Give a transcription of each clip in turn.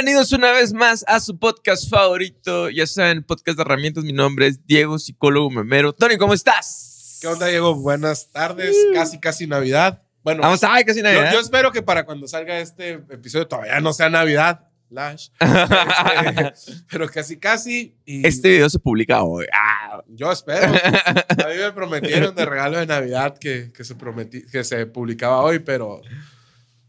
Bienvenidos una vez más a su podcast favorito. Ya saben, podcast de herramientas. Mi nombre es Diego, psicólogo memero. Tony, ¿cómo estás? ¿Qué onda, Diego? Buenas tardes. Casi, casi Navidad. Bueno, Vamos a, ay, casi yo, Navidad. yo espero que para cuando salga este episodio todavía no sea Navidad. Lash. Este, pero casi, casi. Y Este video se publica hoy. Ah, Yo espero. A mí me prometieron de regalo de Navidad que, que se, prometí, que se publicaba hoy, pero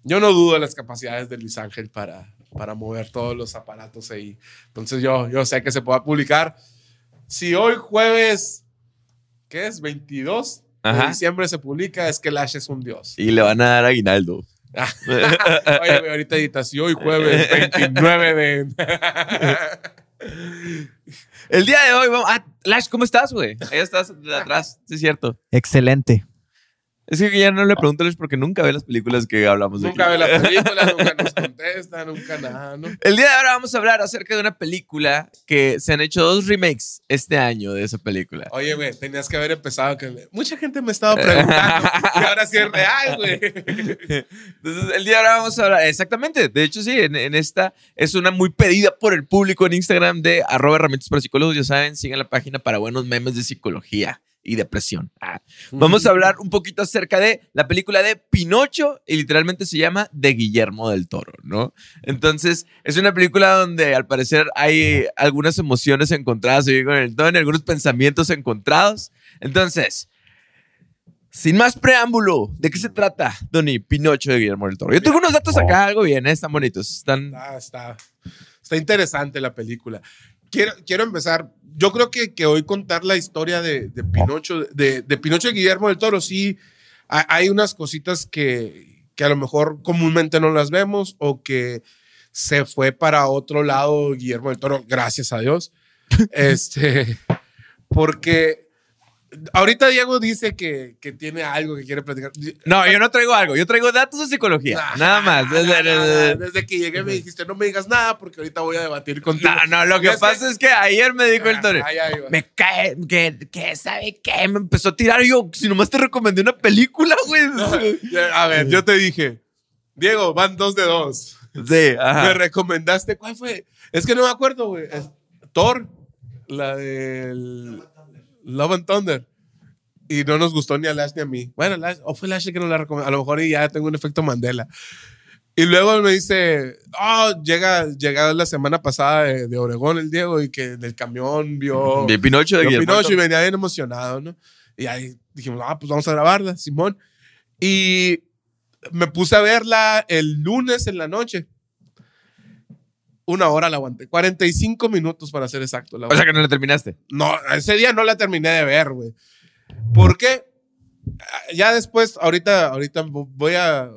yo no dudo de las capacidades de Luis Ángel para, para mover todos los aparatos ahí. Entonces yo, yo sé que se pueda publicar. Si hoy jueves, ¿qué es? 22 de Ajá. diciembre se publica, es que Lash es un dios. y le van a dar aguinaldo. Oye, ahorita editas, si hoy jueves 29 de... El día de hoy, vamos. Ah, Lash, ¿cómo estás, güey? Ahí estás de atrás, sí, es cierto. Excelente. Es que ya no le pregunto a Lash porque nunca ve las películas que hablamos de nunca aquí. ve la película, nunca nos contesta, nunca nada, ¿no? El día de ahora vamos a hablar acerca de una película que se han hecho dos remakes este año de esa película. Oye, güey, tenías que haber empezado con... Mucha gente me estaba preguntando y ahora sí es real, güey. Entonces, el día de ahora vamos a hablar, exactamente, de hecho sí, en, en esta es una muy pedida por el público en Instagram de arroba herramientas para psicólogos, ya saben, sigan la página para buenos memes de psicología y depresión. Ah. Vamos a hablar un poquito acerca de la película de Pinocho y literalmente se llama De Guillermo del Toro, ¿no? Entonces, es una película donde al parecer hay algunas emociones encontradas ahí con el Tony, algunos pensamientos encontrados. Entonces, sin más preámbulo, ¿de qué se trata, Donny Pinocho de Guillermo del Toro? Yo tengo unos datos acá, algo bien, ¿eh? están bonitos. Están. Está, está interesante la película. Quiero, quiero empezar. Yo creo que, que hoy contar la historia de, de Pinocho, de, de Pinocho de Guillermo del Toro, sí, ha- hay unas cositas que, que a lo mejor comúnmente no las vemos o que se fue para otro lado Guillermo del Toro, gracias a Dios. este, porque ahorita Diego dice que, que tiene algo que quiere platicar. No, yo no traigo algo, yo traigo datos de psicología. Nah, nada más. nah, nah, nah, Desde que llegué me dijiste, no me digas nada porque ahorita voy a debatir contigo. No, no, lo que Es que- pasa es que ayer me dijo el ay. Me cae, que, que sabe qué, me empezó a tirar y yo, si nomás te recomendé una película, güey. A ver, yo te dije, Diego, van dos de dos. Sí, Me recomendaste, ¿cuál fue? Es que no me acuerdo, güey. Thor, la del Love and Thunder. Y no nos gustó ni a Lash ni a mí. Bueno, Lash, o fue Lash que nos la recomendó. A lo mejor ya tengo un efecto Mandela. Y luego me dice, oh, llega, llega la semana pasada de, de Oregón el Diego y que del camión vio, De Pinocho de vio Pinocho y venía bien emocionado, ¿no? Y ahí dijimos, ah, pues vamos a grabarla, Simón. Y me puse a verla el lunes en la noche. Una hora la aguanté. 45 minutos para ser exacto. La O sea que no la terminaste. no, ese día no la terminé de ver, güey. ¿Por qué? Ya después, ahorita, ahorita voy a.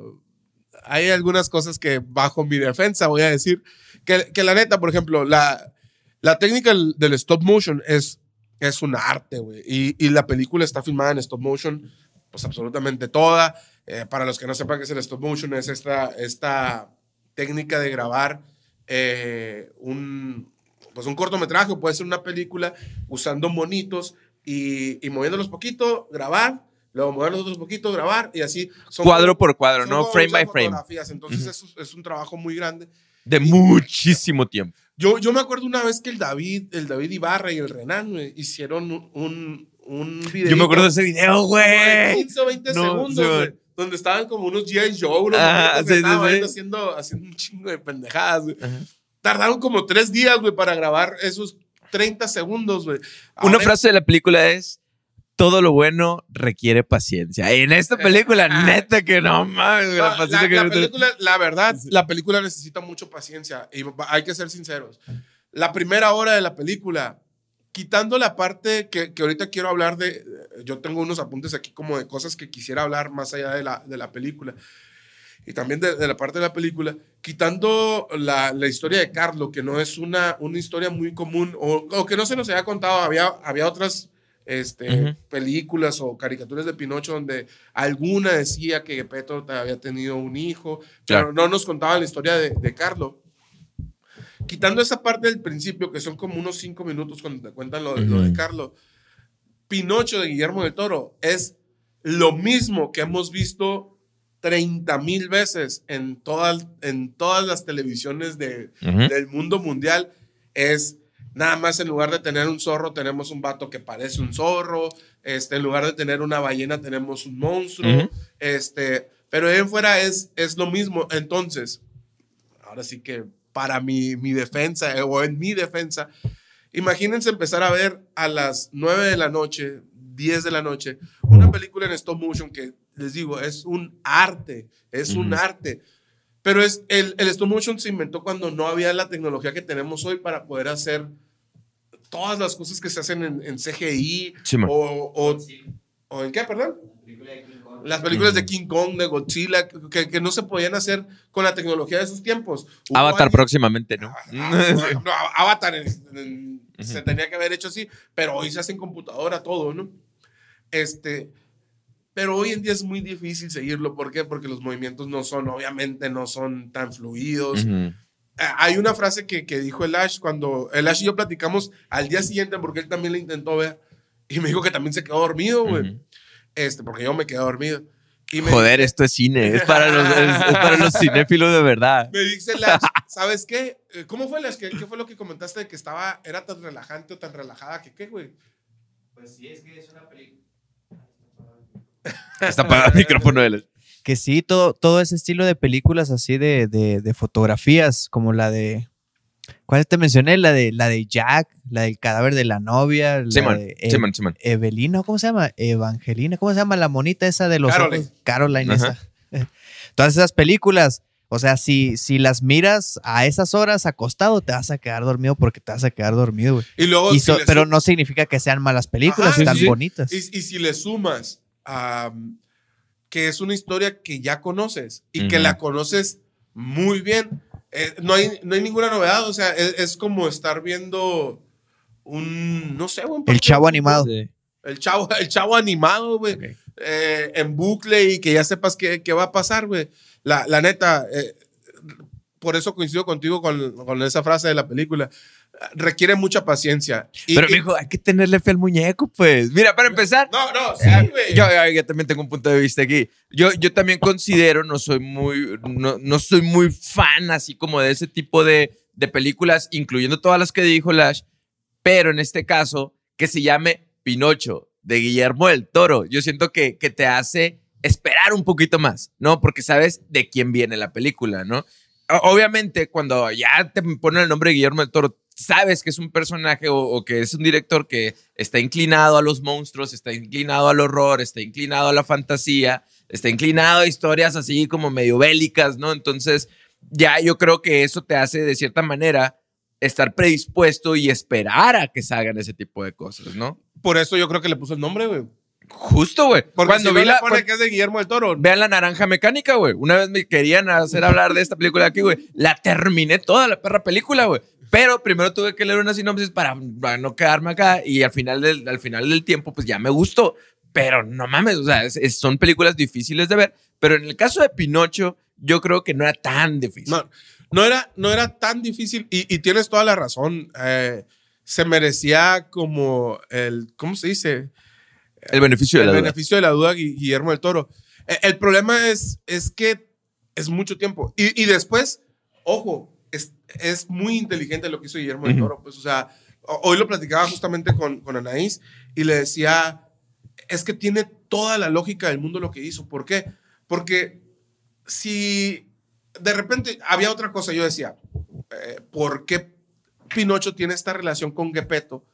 Hay algunas cosas que bajo mi defensa voy a decir. Que, que la neta, por ejemplo, la, la técnica del, del stop motion es, es un arte, güey. Y, y la película está filmada en stop motion, pues absolutamente toda. Eh, para los que no sepan qué es el stop motion, es esta, esta técnica de grabar eh, un, pues un cortometraje o puede ser una película usando monitos y, y moviéndolos poquito, grabar, luego moverlos otros poquito, grabar y así. Son Cuadro por cuadro, ¿no? Frame by frame. Entonces es, es un trabajo muy grande. De muchísimo tiempo. Yo, yo me acuerdo una vez que el David, el David Ibarra y el Renan güey, hicieron un, un, un video. Yo me acuerdo de ese video, de güey. 15 o 20 No, segundos, donde estaban como unos G.I. Joe, unos Ajá, sí, sí, estaban sí. ahí haciendo, haciendo un chingo de pendejadas, güey. Tardaron como tres días, güey, para grabar esos 30 segundos, güey. Una frase de la película es: Todo lo bueno requiere paciencia. Y en esta película, neta que no mames, güey, la paciencia la- que la película, la verdad, la película necesita mucho paciencia y hay que ser sinceros. La primera hora de la película, quitando la parte que, que ahorita quiero hablar de, yo tengo unos apuntes aquí como de cosas que quisiera hablar más allá de la, de la película y también de, de la parte de la película, quitando la, la historia de Carlo, que no es una, una historia muy común o, o que no se nos había contado, había, había otras este, Ujú. películas o caricaturas de Pinocho donde alguna decía que Gepetto había tenido un hijo, Claro. pero no nos contaba la historia de, de Carlo. Quitando esa parte del principio, que son como unos cinco minutos cuando te cuentan lo, lo de Ujú. Carlo, Pinocho de Guillermo del Toro es lo mismo que hemos visto 30 mil veces en, todas en todas las televisiones de, del mundo mundial. Es nada más en lugar de tener un zorro tenemos un vato que parece un zorro, este, en lugar de tener una ballena tenemos un monstruo, este, pero ahí en fuera es, es lo mismo. Entonces, ahora sí que para mi, mi defensa eh, o en mi defensa, imagínense empezar a ver a las 9 de la noche, 10 de la noche, una película en stop motion que les digo, es un arte, es un arte. Pero es, el, el stop motion se inventó cuando no había la tecnología que tenemos hoy para poder hacer todas las cosas que se hacen en, en CGI Sí, o, o, o en qué, perdón. Las películas de King Kong, de Godzilla, que, que no se podían hacer con la tecnología de sus tiempos. Hubo Avatar próximamente, ¿no? Ah, no, Avatar en- en- se tenía que haber hecho así, pero hoy se hace en computadora todo, ¿no? Este, pero hoy en día es muy difícil seguirlo. ¿Por qué? Porque los movimientos no son, obviamente, no son tan fluidos. Ah, Hay una frase que, que dijo el Ash cuando el Ash y yo platicamos al día siguiente, porque él también la intentó ver, y me dijo que también se quedó dormido, güey. Ujú. Este, porque yo me quedé dormido. Y me, Joder, esto es cine. Es para los, es- es para los cinéfilos de verdad. me dice el Ash, ¿sabes qué? Eh, ¿Cómo fue el Ash? ¿Qué, qué fue lo que comentaste de que estaba, era tan relajante o tan relajada que qué, güey? Pues sí, es que es una película. Está apagado el micrófono de él. Que sí, todo, todo ese estilo de películas así de, de, de fotografías, como la de. ¿Cuál te mencioné? La de, la de Jack, la del cadáver de la novia, la Simón, de E- Simón, Simón. Evelina, ¿cómo se llama? Evangelina, ¿cómo se llama la monita esa de los Caroline. ojos? Caroline, Ajá. esa. Todas esas películas, o sea, si, si las miras a esas horas acostado, te vas a quedar dormido porque te vas a quedar dormido, güey. Y luego, Y si so- le pero no significa que sean malas películas, Ajá, están sí, sí. bonitas. y, y si le sumas am, que es una historia que ya conoces y que Ujú. la conoces muy bien, eh, no, hay, no hay ninguna novedad. O sea, es, es como estar viendo un, no sé, un El chavo animado. fútbol. El chavo, el chavo animado, güey. Eh, en bucle y que ya sepas qué, qué va a pasar, güey. La, la neta, eh, por eso coincido contigo con, con esa frase de la película. Requiere mucha paciencia. Y- Pero, y- mijo, hay que tenerle fe al muñeco, pues. Mira, para empezar, No, no, sí, güey. Yo, yo- también tengo un punto de vista aquí. Yo, yo también considero, no soy muy, no, no soy muy fan así como de ese tipo de, de películas, incluyendo todas las que dijo Lash, pero en este caso, que se llame Pinocho, de Guillermo del Toro. Yo siento que, que te hace esperar un poquito más, ¿no? Porque sabes de quién viene la película, ¿no? Obviamente, cuando ya te ponen el nombre de Guillermo del Toro, sabes que es un personaje o, o que es un director que está inclinado a los monstruos, está inclinado al horror, está inclinado a la fantasía, está inclinado a historias así como medio bélicas, ¿no? Entonces, ya yo creo que eso te hace de cierta manera estar predispuesto y esperar a que salgan ese tipo de cosas, ¿no? Por eso yo creo que le puso el nombre, güey. Justo, güey. Porque Cuando si vi no la... pone cuando- que es de Guillermo del Toro. Vean la naranja mecánica, güey. Una vez me querían hacer hablar de esta película aquí, güey. La terminé toda la perra película, güey. Pero primero tuve que leer una sinopsis para, para no quedarme acá y al final, del, al final del tiempo, pues ya me gustó. Pero no mames, o sea, es- es- son películas difíciles de ver. Pero en el caso de Pinocho, yo creo que no era tan difícil. No, no era, no era tan difícil y, y tienes toda la razón. Eh, se merecía como el, ¿cómo se dice? el beneficio de el la duda. beneficio de la duda Gui- Guillermo del Toro. Eh, El problema es, es que es mucho tiempo. Y, y después, ojo, es, muy inteligente lo que hizo Guillermo del. Toro. Pues, o sea, ho- hoy lo platicaba justamente con, con Anaís y le decía, es que tiene toda la lógica del mundo lo que hizo. ¿Por qué? Porque si de repente había otra cosa, yo decía, eh, ¿por qué Pinocho tiene esta relación con Gepetto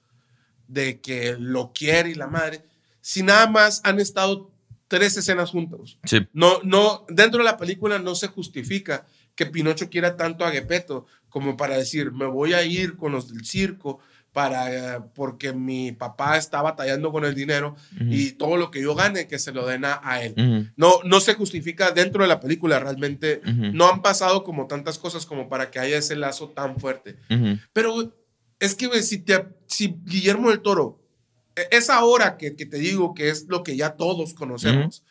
de que lo quiere y la madre? Si nada más han estado tres escenas juntos. Sí. No, no, dentro de la película no se justifica que Pinocho quiera tanto a Gepetto como para decir, me voy a ir con los del circo para, porque mi papá está batallando con el dinero y todo lo que yo gane que se lo den a, a él. No, no se justifica dentro de la película, realmente no han pasado como tantas cosas como para que haya ese lazo tan fuerte. Pero es que, si, te- si Guillermo del Toro, e- esa hora que, que te digo que es lo que ya todos conocemos,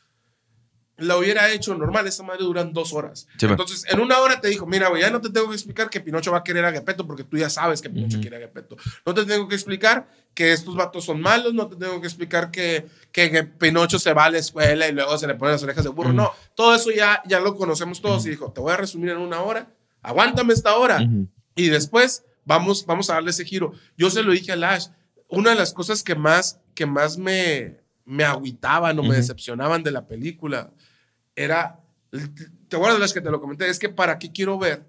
la hubiera hecho normal, esa madre duran dos horas. Sí. Entonces, en una hora te dijo, mira, güey, ya no te tengo que explicar que Pinocho va a querer a Gepetto porque tú ya sabes que Pinocho Ujú. quiere a Gepetto. No te tengo que explicar que estos vatos son malos, no te tengo que explicar que, que, que Pinocho se va a la escuela y luego se le ponen las orejas de burro. Ujú. No, todo eso ya, ya lo conocemos todos. Y dijo, te voy a resumir en una hora, aguántame esta hora. Y después vamos, vamos a darle ese giro. Yo se lo dije a Lash. Una de las cosas que más, que más me, me agüitaban o me decepcionaban de la película era. ¿Te acuerdas de las que te lo comenté? Es que para qué quiero ver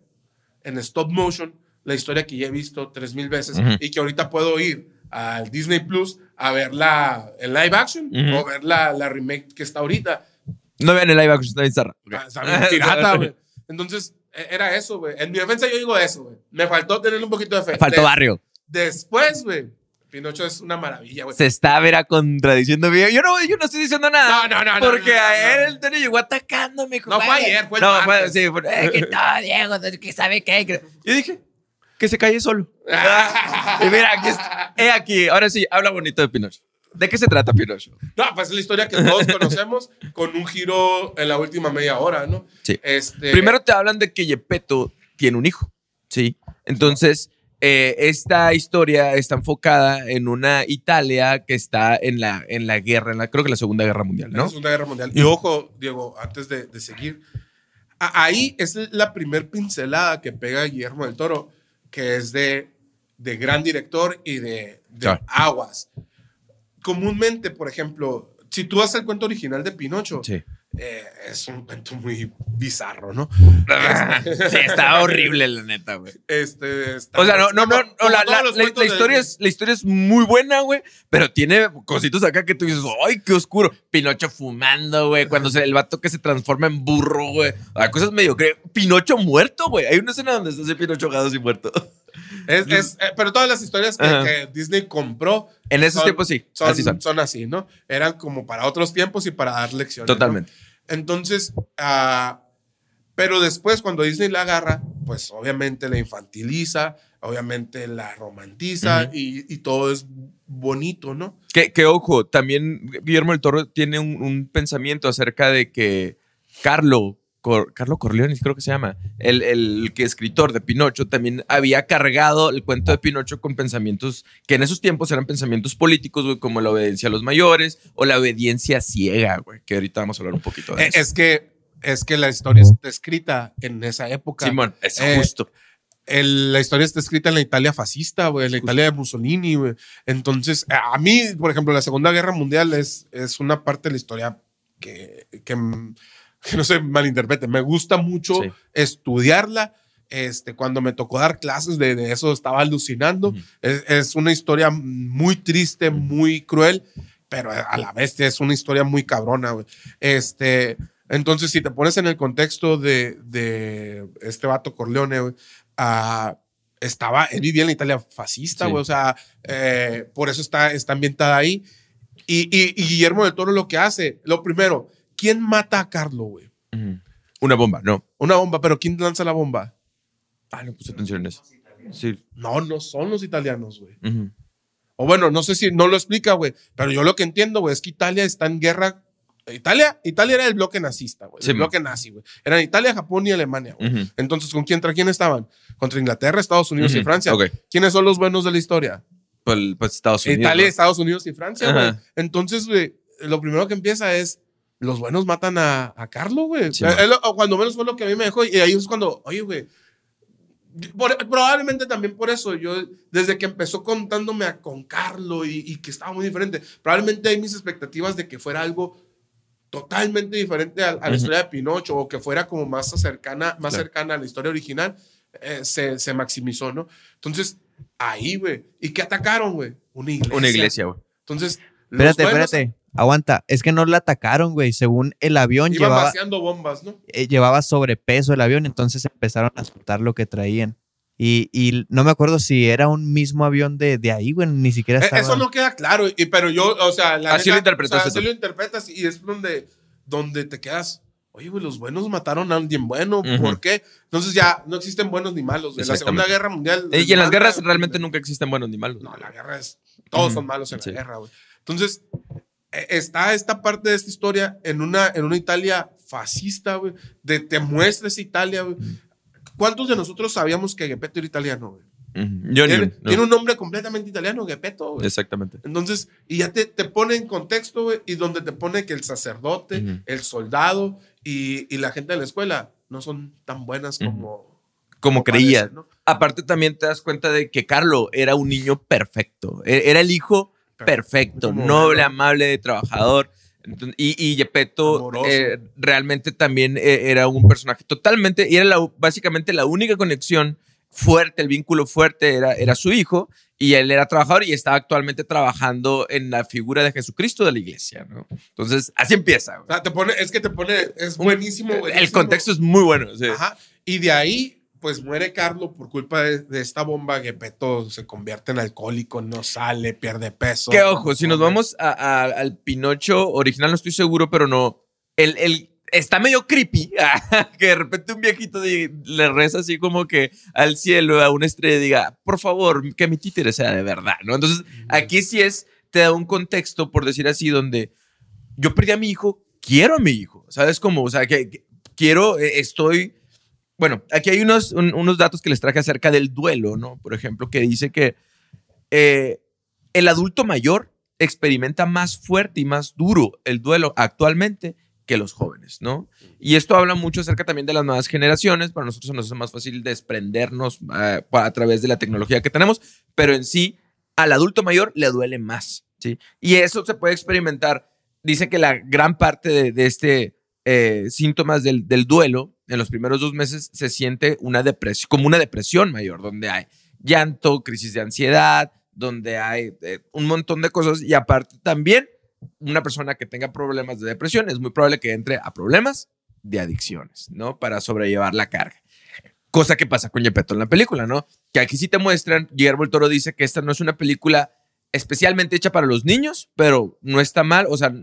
en stop motion la historia que ya he visto tres mil veces Ujú. y que ahorita puedo ir al Disney Plus a verla en live action Ujú. o ver la, la remake que está ahorita. No vean el live action, está bien zarra. Ah, pirata, güey. Entonces, e- era eso, güey. En mi defensa yo digo eso, güey. Me faltó tener un poquito de fe. Faltó De- barrio. Después, güey. Pinocho es una maravilla, güey. Se está verá contradiciendo bien. Yo no, yo no estoy diciendo nada. No, no, no, Porque no, no, a él Tony llegó atacándome. No, fue ayer, fue el No, fue, sí, fue, eh, que no, Diego, que sabe qué. Yo dije, que se calle solo. y mira, aquí, he aquí. Ahora sí, habla bonito de Pinocho. ¿De qué se trata Pinocho? No, pues es la historia que todos conocemos con un giro en la última media hora, ¿no? Sí. Este, Primero te hablan de que Gepetto tiene un hijo, ¿sí? Entonces, eh, esta historia está enfocada en una Italia que está en la, en la guerra, en la, creo que la Segunda Guerra Mundial, la ¿no? Segunda Guerra Mundial. Y ojo, Diego, antes de, de seguir, ahí es la primer pincelada que pega Guillermo del Toro, que es de, de gran director y de, de Claro. aguas. Comúnmente, por ejemplo, si tú haces el cuento original de Pinocho, Sí. Eh, es un cuento muy bizarro, ¿no? sí, está horrible, la neta, güey. Este, está- O sea, no, no, no, la, la- la- la historia es, la historia es muy buena, güey, pero tiene cositos acá que tú dices, ¡ay, qué oscuro! Pinocho fumando, güey, cuando se, el vato que se transforma en burro, güey. Ah, cosas medio que Pinocho muerto, güey. Hay una escena donde está ese Pinocho ahogado así muerto. Es, es- eh, pero todas las historias que, Ajá. que Disney compró En esos son- tiempos sí, son, así son. son así, ¿no? Eran como para otros tiempos y para dar lecciones. ¿no? Totalmente. Entonces, ah, pero después cuando Disney la agarra, pues obviamente la infantiliza, obviamente la romantiza Ujú. y, y todo es bonito, ¿no? Que, que, ojo, también Guillermo del Toro tiene un, un pensamiento acerca de que Carlo, Cor- Carlo Corleone, creo que se llama, el, el que escritor de Pinocho, también había cargado el cuento de Pinocho con pensamientos que en esos tiempos eran pensamientos políticos, güey, como la obediencia a los mayores o la obediencia ciega, güey, que ahorita vamos a hablar un poquito de Eh, eso. Es que, es que la historia está escrita en esa época. Simón, es Eh, justo. El- la historia está escrita en la Italia fascista, güey, en la Italia de Mussolini, güey. Entonces, a mí, por ejemplo, la Segunda Guerra Mundial es, es una parte de la historia que, que, que no se malinterprete. Me gusta mucho Sí. estudiarla. Este, cuando me tocó dar clases de, de eso, estaba alucinando. Es, es una historia muy triste, muy cruel, pero a la vez es una historia muy cabrona, güey. Este, entonces, si te pones en el contexto de, de este vato Corleone, güey, ah, estaba, él vivía en la Italia fascista, Sí. güey, o sea, eh, por eso está, está ambientada ahí. Y, y- y Guillermo del Toro lo que hace, lo primero, ¿quién mata a Carlo, güey? Una bomba, no. Una bomba, pero ¿quién lanza la bomba? Ah, no puse atención en eso. Sí. No, no son los italianos, güey. O bueno, no sé si no lo explica, güey. Pero yo lo que entiendo, güey, es que Italia está en guerra. Italia, Italia era el bloque nazista, güey. Sí, el man. bloque nazi, güey. Eran Italia, Japón y Alemania, güey. Entonces, ¿con quién, quién estaban? Contra Inglaterra, Estados Unidos y. Francia. ¿Quiénes son los buenos de la historia? Pues, pues Estados Unidos. Italia, ¿no? Estados Unidos y Francia, güey. Entonces, güey, lo primero que empieza es los buenos matan a, a Carlo, güey. Sí, Eh, o cuando menos fue lo que a mí me dejó. Y ahí es cuando, oye, güey. probablemente también por eso, yo, desde que empezó contándome a, con Carlo y, y que estaba muy diferente, probablemente hay mis expectativas de que fuera algo totalmente diferente a, a la historia de Pinocho o que fuera como más cercana, más Claro. cercana a la historia original, eh, se, se maximizó, ¿no? Entonces, ahí, güey. ¿Y qué atacaron, güey? Una iglesia. Una iglesia, güey. Entonces, Espérate, buenos espérate. Aguanta. Es que no la atacaron, güey. Según el avión Iban llevaba, vaciando bombas, ¿no? eh, llevaba sobrepeso el avión, entonces empezaron a soltar lo que traían. Y, y no me acuerdo si era un mismo avión de, de ahí, güey. Ni siquiera Eh, estaba. Eso no queda claro, y, pero yo, o sea, la Así lo interpretaste o sea, así lo interpretas y es donde, donde te quedas. Oye, güey, los buenos mataron a alguien bueno. Ujú. ¿Por qué? Entonces ya no existen buenos ni malos. En la. Segunda Guerra Mundial. Eh, Y en las guerras realmente nunca existen buenos ni malos. No, la guerra es. Todos son malos en Sí. la guerra, güey. Entonces, está esta parte de esta historia en una, en una Italia fascista, güey, te muestres Italia, güey. ¿Cuántos de nosotros sabíamos que Gepetto era italiano, güey? Yo ni Tiene, un- no. tiene un nombre completamente italiano, Gepetto, güey. Exactamente. Entonces, y ya te, te pone en contexto, güey, y donde te pone que el sacerdote, Ujú. el soldado y, y la gente de la escuela no son tan buenas como, Como parece, creía. ¿no? Aparte también te das cuenta de que Carlo era un niño perfecto. E- Era el hijo perfecto, noble, amable, trabajador. Entonces, y, y Gepetto eh, realmente también eh, era un personaje totalmente, y era la- básicamente la única conexión fuerte, el vínculo fuerte era, era su hijo, y él era trabajador y estaba actualmente trabajando en la figura de Jesucristo de la iglesia, ¿no? Entonces, así empieza. güey. O sea, te pone, es que te pone, es buenísimo, El contexto es muy bueno. sí. Ajá. Y de ahí, pues muere Carlos por culpa de, de esta bomba. Gepetto se convierte en alcohólico, no sale, pierde peso. Que ojo, si nos vamos a- a- al Pinocho original, no estoy seguro, pero no. El, el- está medio creepy que de repente un viejito di- le reza así como que al cielo, a una estrella, diga, por favor, que mi títere sea de verdad, ¿no? Entonces, aquí sí es, te da un contexto, por decir así, donde yo perdí a mi hijo, quiero a mi hijo, ¿sabes cómo? O sea, que, que quiero, eh, estoy. Bueno, aquí hay unos, un- unos datos que les traje acerca del duelo, ¿no? Por ejemplo, que dice que eh, el adulto mayor experimenta más fuerte y más duro el duelo actualmente que los jóvenes, ¿no? Y esto habla mucho acerca también de las nuevas generaciones. Para nosotros nos es más fácil desprendernos eh, a través de la tecnología que tenemos, pero en sí al adulto mayor le duele más, ¿sí? Y eso se puede experimentar. Dice que la gran parte de, de este eh, síntomas del, del duelo en los primeros dos meses se siente una depresión, como una depresión mayor, donde hay llanto, crisis de ansiedad, donde hay eh, un montón de cosas y aparte también una persona que tenga problemas de depresión es muy probable que entre a problemas de adicciones, ¿no? Para sobrellevar la carga. Cosa que pasa con Gepetto en la película, ¿no? Que aquí sí te muestran, Guillermo el Toro dice que esta no es una película especialmente hecha para los niños, pero no está mal, o sea,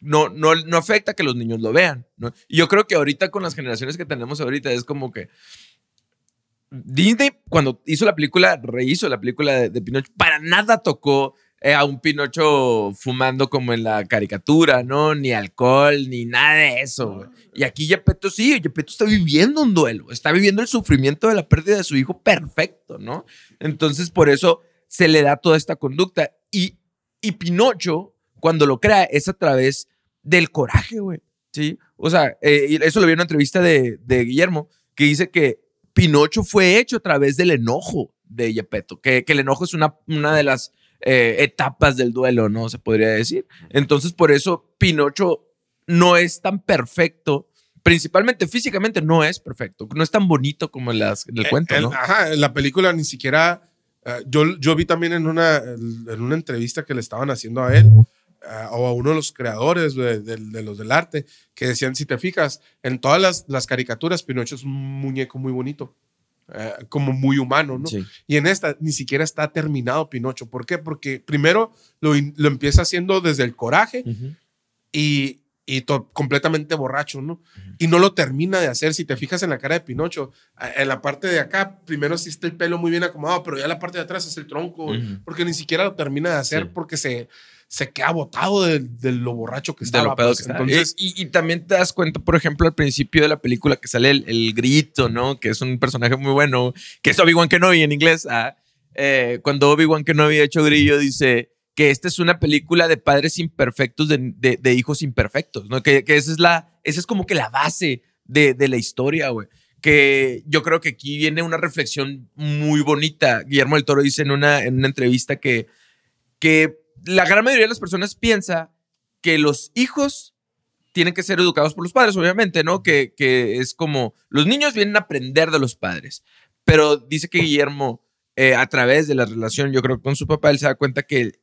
no, no, no afecta que los niños lo vean, ¿no? Y yo creo que ahorita con las generaciones que tenemos ahorita es como que Disney cuando hizo la película, rehizo la película de, Pinocho, para nada tocó eh, a un Pinocho fumando como en la caricatura, ¿no? Ni alcohol, ni nada de eso. Y aquí Gepetto sí, Gepetto está viviendo un duelo, está viviendo el sufrimiento de la pérdida de su hijo perfecto, ¿no? Entonces por eso se le da toda esta conducta. Y, y Pinocho, cuando lo crea, es a través del coraje, güey. ¿Sí? O sea, eh, eso lo vi en una entrevista de, de Guillermo, que dice que Pinocho fue hecho a través del enojo de Gepetto, que, que el enojo es una, una de las eh, etapas del duelo, ¿no? Se podría decir. Entonces, por eso Pinocho no es tan perfecto, principalmente físicamente no es perfecto, no es tan bonito como en, las, en el Eh, cuento, el- ¿no? Ajá, en la película ni siquiera. Eh, yo, yo vi también en una, en una entrevista que le estaban haciendo a él eh, o a uno de los creadores de, de- de los del arte que decían: si te fijas, en todas las, las caricaturas, Pinocho es un muñeco muy bonito. eh, como muy humano, ¿no? Sí. Y en esta ni siquiera está terminado Pinocho. ¿Por qué? Porque primero lo, lo empieza haciendo desde el coraje Ujú. y, y completamente borracho, ¿no? Y no lo termina de hacer. Si te fijas en la cara de Pinocho, en la parte de acá, primero sí está el pelo muy bien acomodado, pero ya la parte de atrás es el tronco, güey, Ujú. porque ni siquiera lo termina de hacer Sí. porque se, se queda botado de, de lo borracho que de estaba. lo pedo pues. que está. Entonces, y, y también te das cuenta, por ejemplo, al principio de la película que sale el, el grito, ¿no? Que es un personaje muy bueno, que es Obi-Wan Kenobi en inglés. ah, eh, cuando Obi-Wan Kenobi ha hecho grillo, dice que esta es una película de padres imperfectos, de, de- hijos imperfectos, ¿no? Que, que esa, es la, esa es como que la base de, de la historia, güey. Que yo creo que aquí viene una reflexión muy bonita. Guillermo del Toro dice en una, en una entrevista que, que la gran mayoría de las personas piensa que los hijos tienen que ser educados por los padres, obviamente, ¿no? Que, que es como, los niños vienen a aprender de los padres, pero dice que Guillermo, eh, a través de la relación, yo creo, con su papá, él se da cuenta que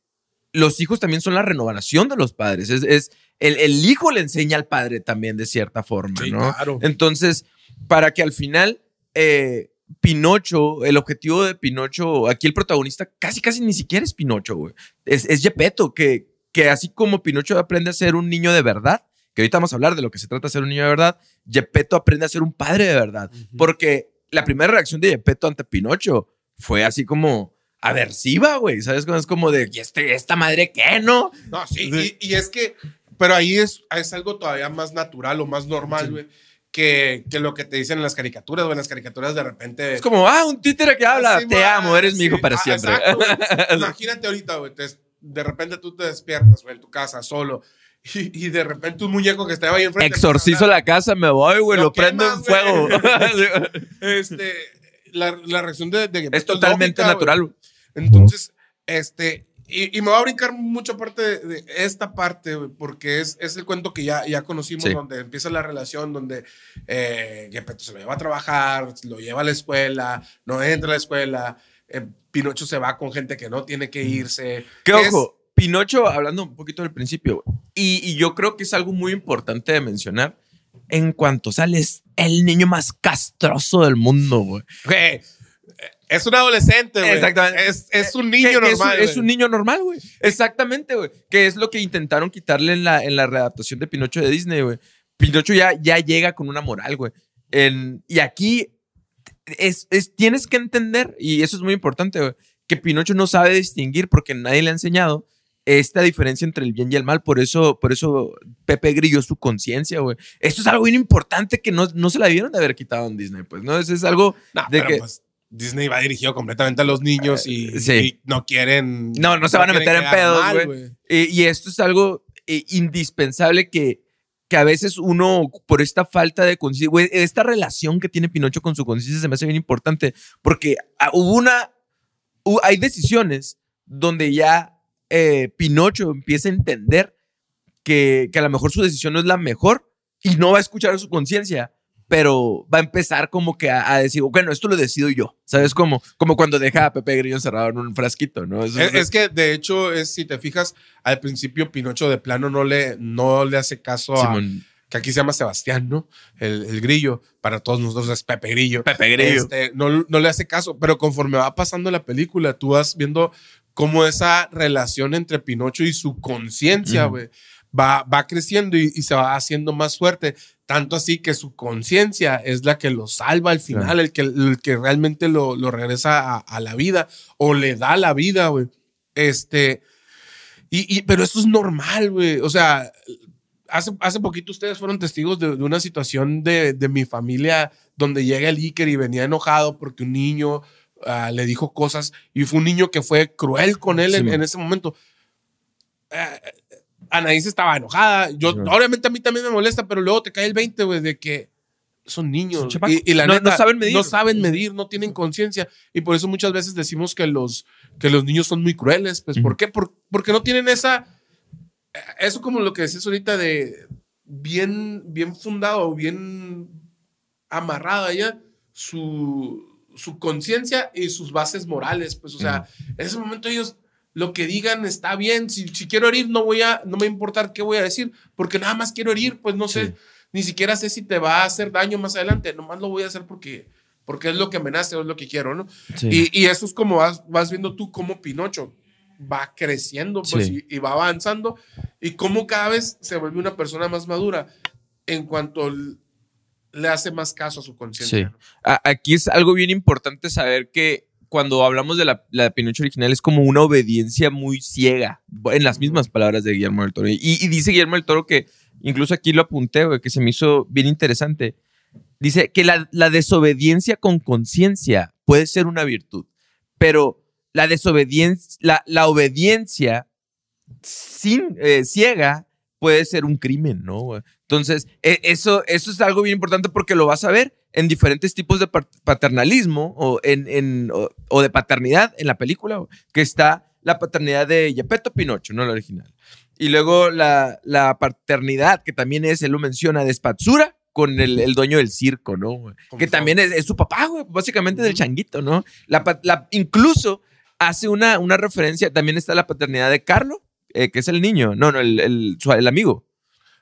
los hijos también son la renovación de los padres. Es, es el, el hijo le enseña al padre también de cierta forma, sí, ¿no? claro. Entonces, para que al final eh, Pinocho, el objetivo de Pinocho, aquí el protagonista casi, casi ni siquiera es Pinocho, güey. Es, es Gepetto, que, que así como Pinocho aprende a ser un niño de verdad, que ahorita vamos a hablar de lo que se trata de ser un niño de verdad, Gepetto aprende a ser un padre de verdad. Porque la primera reacción de Gepetto ante Pinocho fue así como aversiva, güey. ¿Sabes? Es como de, ¿y este, esta madre qué, no? No, sí, Sí. Y, y es que pero ahí es, es algo todavía más natural o más normal, güey. Que, que lo que te dicen en las caricaturas, güey. En las caricaturas de repente. Es como, ah, un títere que habla. Sí, Te amo, eres mi sí. hijo para Ah, siempre. exacto. Imagínate ahorita, güey. De repente tú te despiertas, güey, en tu casa solo. Y, y de repente un muñeco que estaba ahí enfrente. Exorcizo la casa, me voy, güey, Lo lo, prendo en fuego. Este, la, la reacción de, de es totalmente lógica, natural. güey. Entonces, este, y, y me va a brincar mucho parte de, de esta parte, porque es, es el cuento que ya, ya conocimos, Sí. donde empieza la relación, donde eh, Gepetto se lo lleva a trabajar, lo lleva a la escuela, no entra a la escuela, eh, Pinocho se va con gente que no tiene que irse. Que Es- ojo, Pinocho, hablando un poquito del principio, y, y yo creo que es algo muy importante de mencionar. En cuanto sales, el niño más castroso del mundo, güey. Güey, es un adolescente, güey. Exactamente. Es, es un Que- niño que es un- normal. Es, un niño normal, güey. Exactamente, güey. Que es lo que intentaron quitarle en la, en la readaptación de Pinocho de Disney, güey. Pinocho ya, ya llega con una moral, güey. Y aquí es, es- tienes que entender, y eso es muy importante, güey, que Pinocho no sabe distinguir porque nadie le ha enseñado esta diferencia entre el bien y el mal. Por eso, por eso Pepe Grillo es su conciencia, güey. Esto es algo bien importante que no, no se la debieron de haber quitado en Disney, pues, ¿no? Eso es algo No, de que- pues Disney va dirigido completamente a los niños y, Sí. y no quieren. No, no se van a meter en pedos, güey. Eh, y esto es algo eh, indispensable que, que a veces uno, por esta falta de conciencia, güey, esta relación que tiene Pinocho con su conciencia se me hace bien importante, porque ah, hubo una, hay decisiones donde ya eh, Pinocho empieza a entender que, que a lo mejor su decisión no es la mejor y no va a escuchar a su conciencia. Pero va a empezar como que a, a decir, bueno, esto lo decido yo. ¿Sabes? Como, como cuando deja a Pepe Grillo encerrado en un frasquito, ¿no? Es, es que de hecho, es, si te fijas, al principio Pinocho de plano no le, no le hace caso a. Simón. Que aquí se llama Sebastián, ¿no? El, el grillo. Para todos nosotros es Pepe Grillo. Pepe Grillo. Este, no, no le hace caso, pero conforme va pasando la película, tú vas viendo cómo esa relación entre Pinocho y su conciencia, güey, va, va creciendo y, y se va haciendo más fuerte. Tanto así que su conciencia es la que lo salva al final, Claro. el, que, el que realmente lo, lo regresa a, a la vida o le da la vida, güey. Este, y, y- pero eso es normal, güey. O sea, hace, hace poquito ustedes fueron testigos de, de una situación de, de mi familia donde llega el Iker y venía enojado porque un niño ah, le dijo cosas y fue un niño que fue cruel con él Sí, en, en ese momento. Ah, Anaís estaba enojada. Yo, obviamente a mí también me molesta, pero luego te cae el 20, güey, de que son niños. Son y, y la No- neta, no saben medir. No saben medir, no tienen conciencia. Y por eso muchas veces decimos que los, que los niños son muy crueles. Pues, ¿por qué? Por- porque no tienen esa. Eso como lo que decías ahorita de bien, bien fundado, bien amarrado allá su, su conciencia y sus bases morales. Pues, o sea, en ese momento ellos lo que digan está bien. Si, si quiero herir, no voy a, no me importar qué voy a decir, porque nada más quiero herir, pues no sé, Sí. ni siquiera sé si te va a hacer daño más adelante. Nomás lo voy a hacer porque, porque es lo que me nace o es lo que quiero, ¿no? Sí. Y, y eso es como vas, vas viendo tú cómo Pinocho va creciendo pues, Sí. y, y va avanzando y cómo cada vez se vuelve una persona más madura en cuanto le hace más caso a su conciencia. Sí. ¿no? Aquí es algo bien importante saber que cuando hablamos de la, la Pinocho original es como una obediencia muy ciega, en las mismas palabras de Guillermo del Toro. Y, y dice Guillermo del Toro que, incluso aquí lo apunté, güey, que se me hizo bien interesante. Dice que la, la desobediencia con conciencia puede ser una virtud, pero la desobediencia, la, la obediencia sin, eh, ciega puede ser un crimen, ¿no? Entonces, e- eso, eso es algo bien importante porque lo vas a ver en diferentes tipos de paternalismo o, en, en- o, o de paternidad en la película, que está la paternidad de Gepetto Pinocho, no la original. Y luego la, la paternidad, que también es, él lo menciona, de Spatzura con el, el dueño del circo, ¿no? Que también es, es su papá, güey, básicamente del changuito, ¿no? La, la- incluso hace una, una referencia, también está la paternidad de Carlo, eh, que es el niño, no, no, el, el, su- el amigo.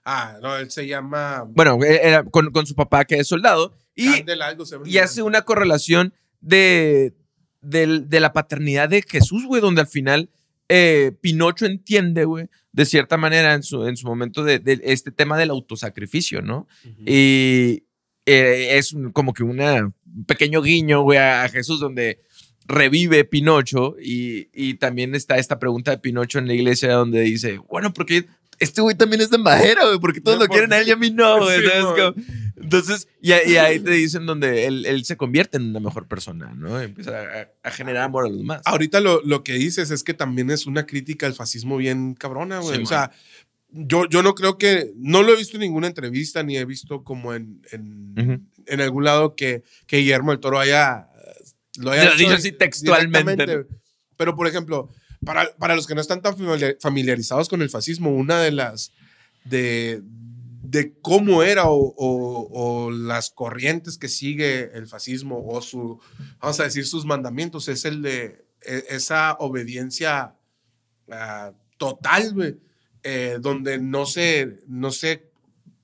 Ah, no, él se llama Bueno, eh, era con, con su papá que es soldado. Y, hace una correlación de, de la paternidad de Jesús, güey, donde al final eh, Pinocho entiende, güey, de cierta manera en su, en su momento de, de este tema del autosacrificio, ¿no? Y eh, es como que una- un pequeño guiño, güey, a Jesús donde revive Pinocho y, y también está esta pregunta de Pinocho en la iglesia donde dice, bueno, porque este güey también es de madera, güey, porque todos No, lo quieren a él y a mí no, güey. Sí, ¿sabes? Entonces, y, ahí- y ahí te dicen donde él, él se convierte en una mejor persona, ¿no? Empieza a, a generar amor a los demás. Ahorita lo, lo que dices es que también es una crítica al fascismo bien cabrona, güey. Sí, o sea, yo, yo no creo que, no lo he visto en ninguna entrevista ni he visto como en, en, Ujú. en algún lado que, que Guillermo del Toro haya, lo haya Lo dicho así textualmente. Pero, por ejemplo, para, para los que no están tan familiar- familiarizados con el fascismo, una de las, de, de cómo era o, o- o las corrientes que sigue el fascismo o su, vamos a decir, sus mandamientos es el de e- esa obediencia ah, total, güey, eh, donde no se, no se,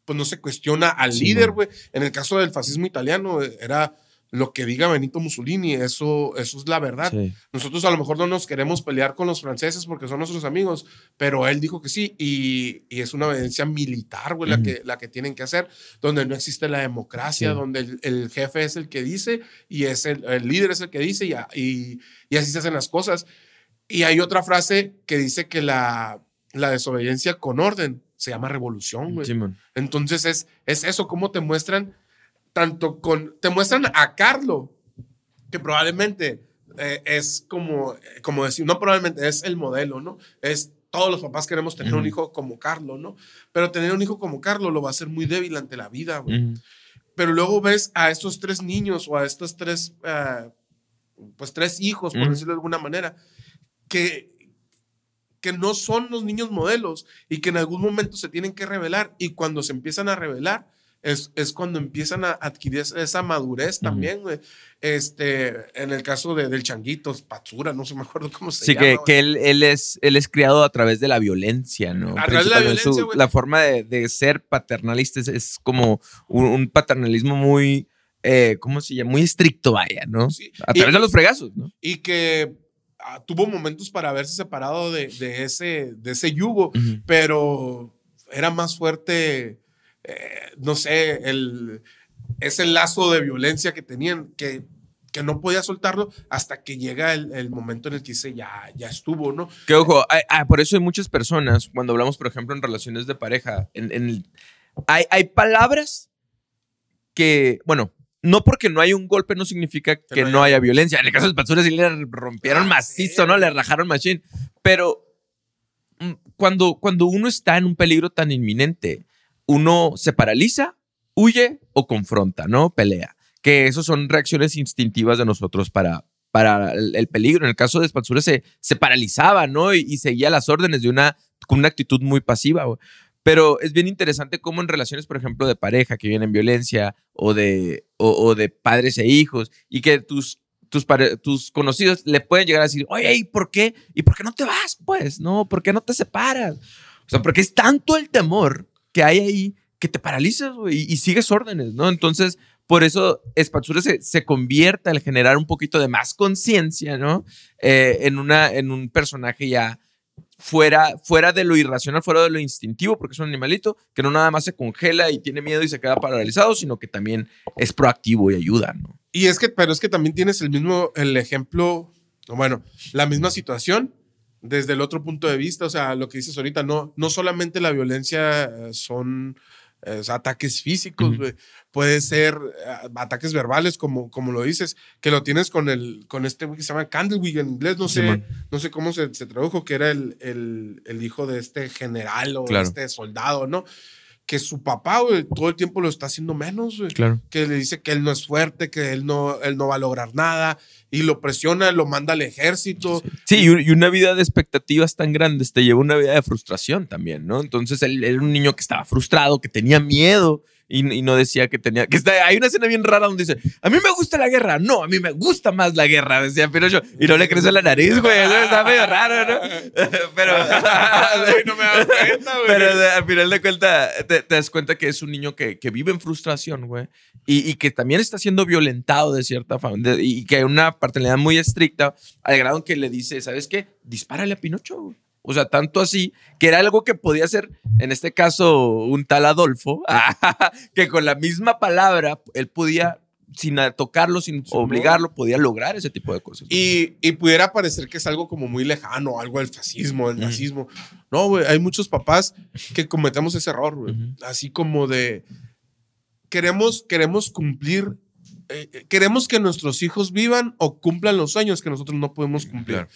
pues no se cuestiona al Sí, líder, güey. En el caso del fascismo italiano eh, era lo que diga Benito Mussolini, eso, eso es la verdad. Sí. Nosotros a lo mejor no nos queremos pelear con los franceses porque son nuestros amigos, pero él dijo que sí y, y es una obediencia militar, güey, la, que, la que tienen que hacer, donde no existe la democracia, Sí. donde el, el jefe es el que dice y es el, el líder es el que dice y, a- y, y así se hacen las cosas. Y hay otra frase que dice que la, la desobediencia con orden se llama revolución, güey. Entonces es, es eso, cómo te muestran, tanto con, te muestran a Carlo, que probablemente eh, es como, como decir, no probablemente, es el modelo, ¿no? Es, todos los papás queremos tener un hijo como Carlo, ¿no? Pero tener un hijo como Carlo lo va a hacer muy débil ante la vida, güey. Pero luego ves a estos tres niños o a estos tres, eh, pues tres hijos, por Ujú. decirlo de alguna manera, que, que no son los niños modelos y que en algún momento se tienen que revelar y cuando se empiezan a revelar es, es cuando empiezan a adquirir esa- madurez también, güey. Este, en el caso de, del changuito, Patsura, no se me acuerdo cómo se Sí, llama. que, güey. que él, él es, él es criado a través de la violencia, ¿no? A través de la violencia, la forma de, de ser paternalista es, es como un, un paternalismo muy, eh, ¿cómo se llama? Muy estricto, vaya, ¿no? Sí. A Y- través de los fregazos, ¿no? y que ah, tuvo momentos para haberse separado de, de ese, de ese yugo, pero era más fuerte, eh, no sé, el, ese lazo de violencia que tenían, que, que no podía soltarlo hasta que llega el, el momento en el que dice, ya, ya estuvo, ¿no? Que ojo, hay- ah, por eso hay muchas personas, cuando hablamos, por ejemplo, en relaciones de pareja, en, en hay, hay palabras que, bueno, no porque no hay un golpe no significa que no no haya violencia. En el caso de Patsura sí le rompieron Ah, macizo, sí. ¿no? Le rajaron machine. Pero mm, cuando, cuando uno está en un peligro tan inminente, uno se paraliza, huye o confronta, ¿no? Pelea. Que eso son reacciones instintivas de nosotros para, para el, el peligro. En el caso de Spatsura se, se paralizaba, ¿no? Y, seguía las órdenes de una, con una actitud muy pasiva. Pero es bien interesante cómo en relaciones, por ejemplo, de pareja que vienen violencia o de, o, de padres e hijos y que tus, tus, tus conocidos le pueden llegar a decir, oye, ¿y por qué? ¿Y por qué no te vas? Pues, ¿no? ¿Por qué no te separas? O sea, porque es tanto el temor que hay ahí que te paralizas y, sigues órdenes, ¿no? Entonces, por eso Spatsura se, se convierte al generar un poquito de más conciencia, ¿no? Eh, en, una, en un personaje ya fuera, fuera de lo irracional, fuera de lo instintivo, porque es un animalito que no nada más se congela y tiene miedo y se queda paralizado, sino que también es proactivo y ayuda, ¿no? Y es que, pero es que también tienes el mismo, el ejemplo, bueno, la misma situación desde el otro punto de vista, o sea, lo que dices ahorita, no, no solamente la violencia eh, son eh, ataques físicos, puede ser eh, ataques verbales, como, como lo dices, que lo tienes con, el, con este que se llama Candlewick en inglés, no sé, no sé cómo se, se tradujo, que era el, el, el hijo de este general o Claro. este soldado, ¿no? Que su papá, güey, todo el tiempo lo está haciendo menos, güey Claro. que le dice que él no es fuerte, que él no, él no va a lograr nada, y lo presiona, lo manda al ejército. Sí, y un- y una vida de expectativas tan grandes te lleva a una vida de frustración también, ¿no? Entonces él era un niño que estaba frustrado, que tenía miedo y, y no decía que tenía. que está, Hay una escena bien rara donde dice: A mí me gusta la guerra. No, a mí me gusta más la guerra, decía Pinocho. Y no le crece la nariz, güey. Eso está medio raro, ¿no? Pero. Ay, no me das cuenta, güey. Pero al final de cuentas, te, te das cuenta que es un niño que, que vive en frustración, güey. Y, y que también está siendo violentado de cierta forma. de- y que hay una paternidad muy estricta, al grado que le dice, ¿sabes qué? Dispárale a Pinocho, güey. O sea, tanto así, que era algo que podía ser, en este caso, un tal Adolfo, que con la misma palabra él podía sin tocarlo, sin obligarlo, podía lograr ese tipo de cosas. Y, y pudiera parecer que es algo como muy lejano, algo del fascismo, del nazismo. No, güey, hay muchos papás que cometemos ese error, güey. Ujú. Así como de, queremos, queremos cumplir, eh, eh, queremos que nuestros hijos vivan o cumplan los sueños que nosotros no podemos cumplir. Claro.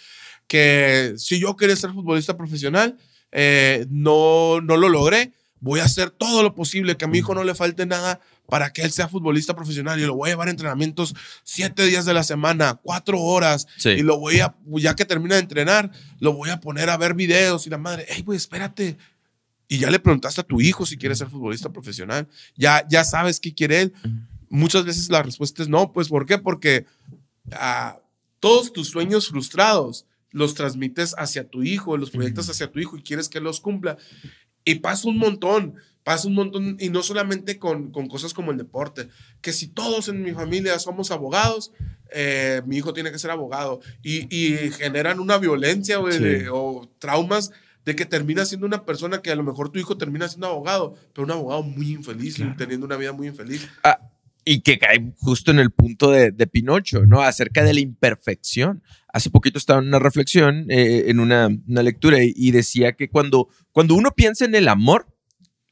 Que si yo quería ser futbolista profesional, eh, no, no lo logré, voy a hacer todo lo posible, que a mi hijo no le falte nada para que él sea futbolista profesional y lo voy a llevar a entrenamientos siete días de la semana, cuatro horas, Sí. y lo voy a, ya que termina de entrenar, lo voy a poner a ver videos y la madre, hey, güey, espérate. Y ya le preguntaste a tu hijo si quiere ser futbolista profesional. Ya, ya sabes qué quiere él. Muchas veces la respuesta es no. Pues, ¿por qué? Porque ah, todos tus sueños frustrados los transmites hacia tu hijo, los proyectas hacia tu hijo y quieres que los cumpla. Y pasa un montón, pasa un montón, y no solamente con, con cosas como el deporte, que si todos en mi familia somos abogados, eh, mi hijo tiene que ser abogado, y, y generan una violencia Sí. o traumas de que termina siendo una persona que a lo mejor tu hijo termina siendo abogado, pero un abogado muy infeliz, teniendo una vida muy infeliz. Ah, y que cae justo en el punto de, de Pinocho, ¿no? Acerca de la imperfección. Hace poquito estaba en una reflexión, eh, en una, lectura, y, decía que cuando, cuando uno piensa en el amor,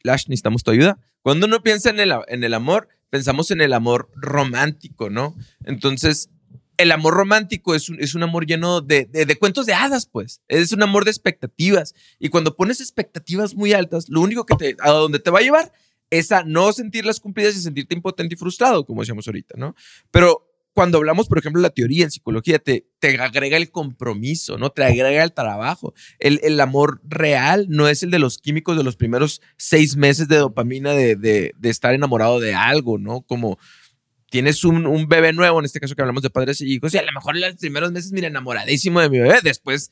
Lash, necesitamos tu ayuda. Cuando uno piensa en el, en el amor, pensamos en el amor romántico, ¿no? Entonces, el amor romántico es un, es un amor lleno de, de- de cuentos de hadas, pues. Es un amor de expectativas. Y cuando pones expectativas muy altas, lo único que te, a donde te va a llevar es a no sentirlas cumplidas y sentirte impotente y frustrado, como decíamos ahorita, ¿no? Pero cuando hablamos, por ejemplo, de la teoría en psicología, te, te agrega el compromiso, ¿no? Te agrega el trabajo. El, el amor real no es el de los químicos de los primeros seis meses de dopamina de, de- de estar enamorado de algo, ¿no? Como tienes un, un bebé nuevo, en este caso que hablamos de padres y hijos, y a lo mejor en los primeros meses, mira, enamoradísimo de mi bebé, después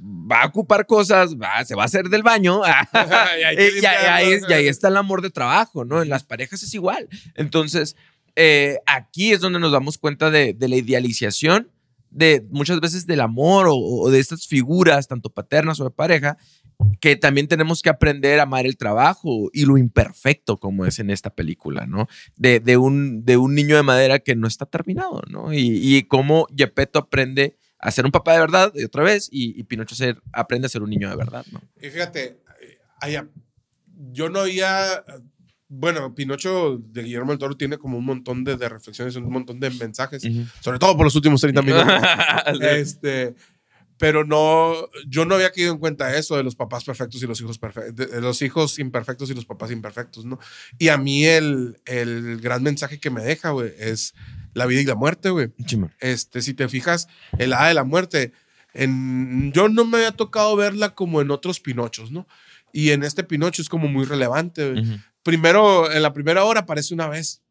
va a ocupar cosas, va, se va a hacer del baño, Y ahí- y ahí está el amor de trabajo, ¿no? En las parejas es igual. Entonces, eh, aquí es donde nos damos cuenta de, de la idealización de muchas veces del amor o, o de estas figuras, tanto paternas o de pareja, que también tenemos que aprender a amar el trabajo y lo imperfecto, como es en esta película, ¿no? De, de un, de un niño de madera que no está terminado, ¿no? Y, y cómo Gepetto aprende a ser un papá de verdad, y otra vez, y, y Pinocho ser, aprende a ser un niño de verdad, ¿no? Y fíjate, eh, allá, yo no había. Bueno, Pinocho de Guillermo del Toro tiene como un montón de, de reflexiones, un montón de mensajes, sobre todo por los últimos 30 minutos. este, pero no, yo no había caído en cuenta eso de los papás perfectos y los hijos perfectos, de, de los hijos imperfectos y los papás imperfectos, ¿no? Y a mí el, el gran mensaje que me deja, güey, es la vida y la muerte, güey. Este, si te fijas, el hada de la muerte, en, yo no me había tocado verla como en otros Pinochos, ¿no? Y en este Pinocho es como muy relevante. güey. Ujú. Primero, en la primera hora aparece una vez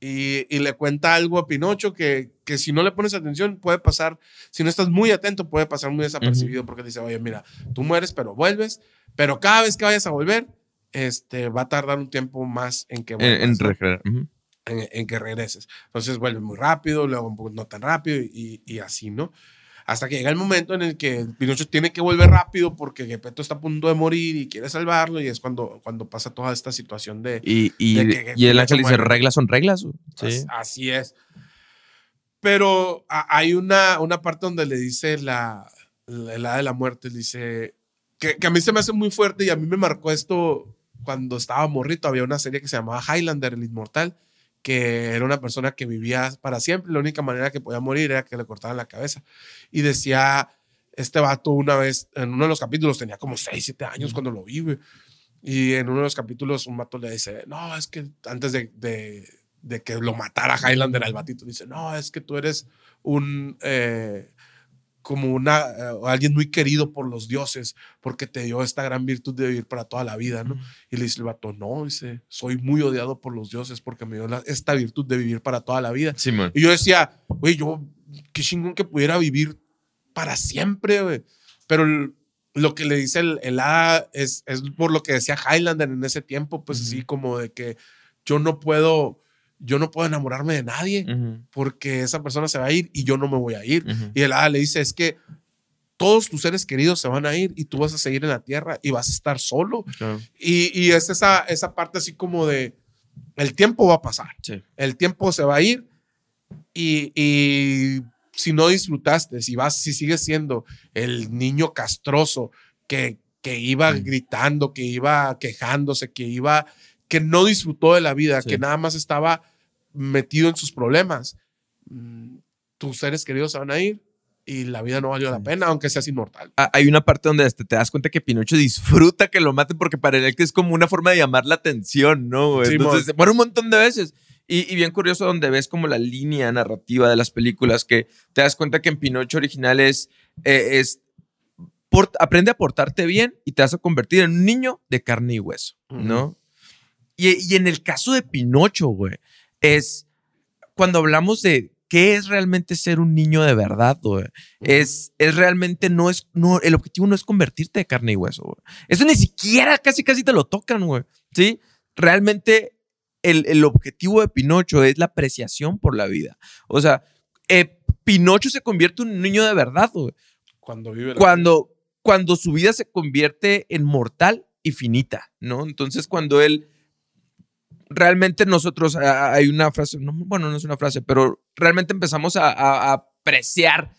y, y le cuenta algo a Pinocho que, que si no le pones atención puede pasar, si no estás muy atento puede pasar muy desapercibido porque dice, oye, mira, tú mueres pero vuelves, pero cada vez que vayas a volver, este, va a tardar un tiempo más en que En, vuelvas, en recrear. Ujú. en, en que regreses. Entonces vuelve muy rápido, luego no tan rápido y, y así, ¿no? Hasta que llega el momento en el que Pinocho tiene que volver rápido porque Gepetto está a punto de morir y quiere salvarlo y es cuando, cuando pasa toda esta situación de... Y, y, De que- y el ángel dice, reglas son reglas. güey". As- Así es. Pero a- hay una, una parte donde le dice la, la, la de la muerte, le dice que, que a mí se me hace muy fuerte y a mí me marcó esto cuando estaba morrito. Había una serie que se llamaba Highlander, el inmortal, que era una persona que vivía para siempre. La única manera que podía morir era que le cortaran la cabeza. Y decía, este vato una vez, en uno de los capítulos, tenía como 6, 7 años cuando lo vi, güey. Y en uno de los capítulos un vato le dice, no, es que antes de, de, de que lo matara Highlander al batito, dice, no, es que tú eres un, eh, como una, eh, alguien muy querido por los dioses, porque te dio esta gran virtud de vivir para toda la vida, ¿no? Y le dice el vato, no, dice, soy muy odiado por los dioses porque me dio la- esta virtud de vivir para toda la vida. Simón. Y yo decía, güey, yo, qué chingón que pudiera vivir para siempre, güey. Pero el- lo que le dice el, el hada es, es por lo que decía Highlander en ese tiempo, pues así como de que yo no puedo, yo no puedo enamorarme de nadie Ujú, porque esa persona se va a ir y yo no me voy a ir. ujú. Y el hada le dice, es que todos tus seres queridos se van a ir y tú vas a seguir en la tierra y vas a estar solo. Claro. Y, y es esa, esa parte así como de, el tiempo va a pasar Sí. el tiempo se va a ir, Y, y si no disfrutaste, si vas, si sigues siendo el niño castroso que, que iba Mm. gritando, que iba quejándose, que iba, que no disfrutó de la vida, Sí. que nada más estaba metido en sus problemas, tus seres queridos se van a ir y la vida no valió la Sí. pena, aunque seas inmortal. Ah, Hay una parte donde te das cuenta que Pinocho disfruta que lo maten porque para él que es como una forma de llamar la atención, ¿no? Simón. Entonces se muere un montón de veces. Y, y bien curioso donde ves como la línea narrativa de las películas que te das cuenta que en Pinocho original es, eh, es por- aprende a portarte bien y te vas a convertir en un niño de carne y hueso, ¿no? y, y en el caso de Pinocho, güey, es cuando hablamos de qué es realmente ser un niño de verdad, güey. Es, es realmente no es, no, el objetivo no es convertirte de carne y hueso, güey. Eso ni siquiera casi casi te lo tocan, güey. ¿Sí? Realmente el, el objetivo de Pinocho es la apreciación por la vida. O sea, eh, Pinocho se convierte en un niño de verdad, güey. Cuando vive la Cuando, cuando su vida se convierte en mortal y finita, ¿no? Entonces, cuando él realmente nosotros, hay una frase, no, bueno, no es una frase, pero realmente empezamos a, apreciar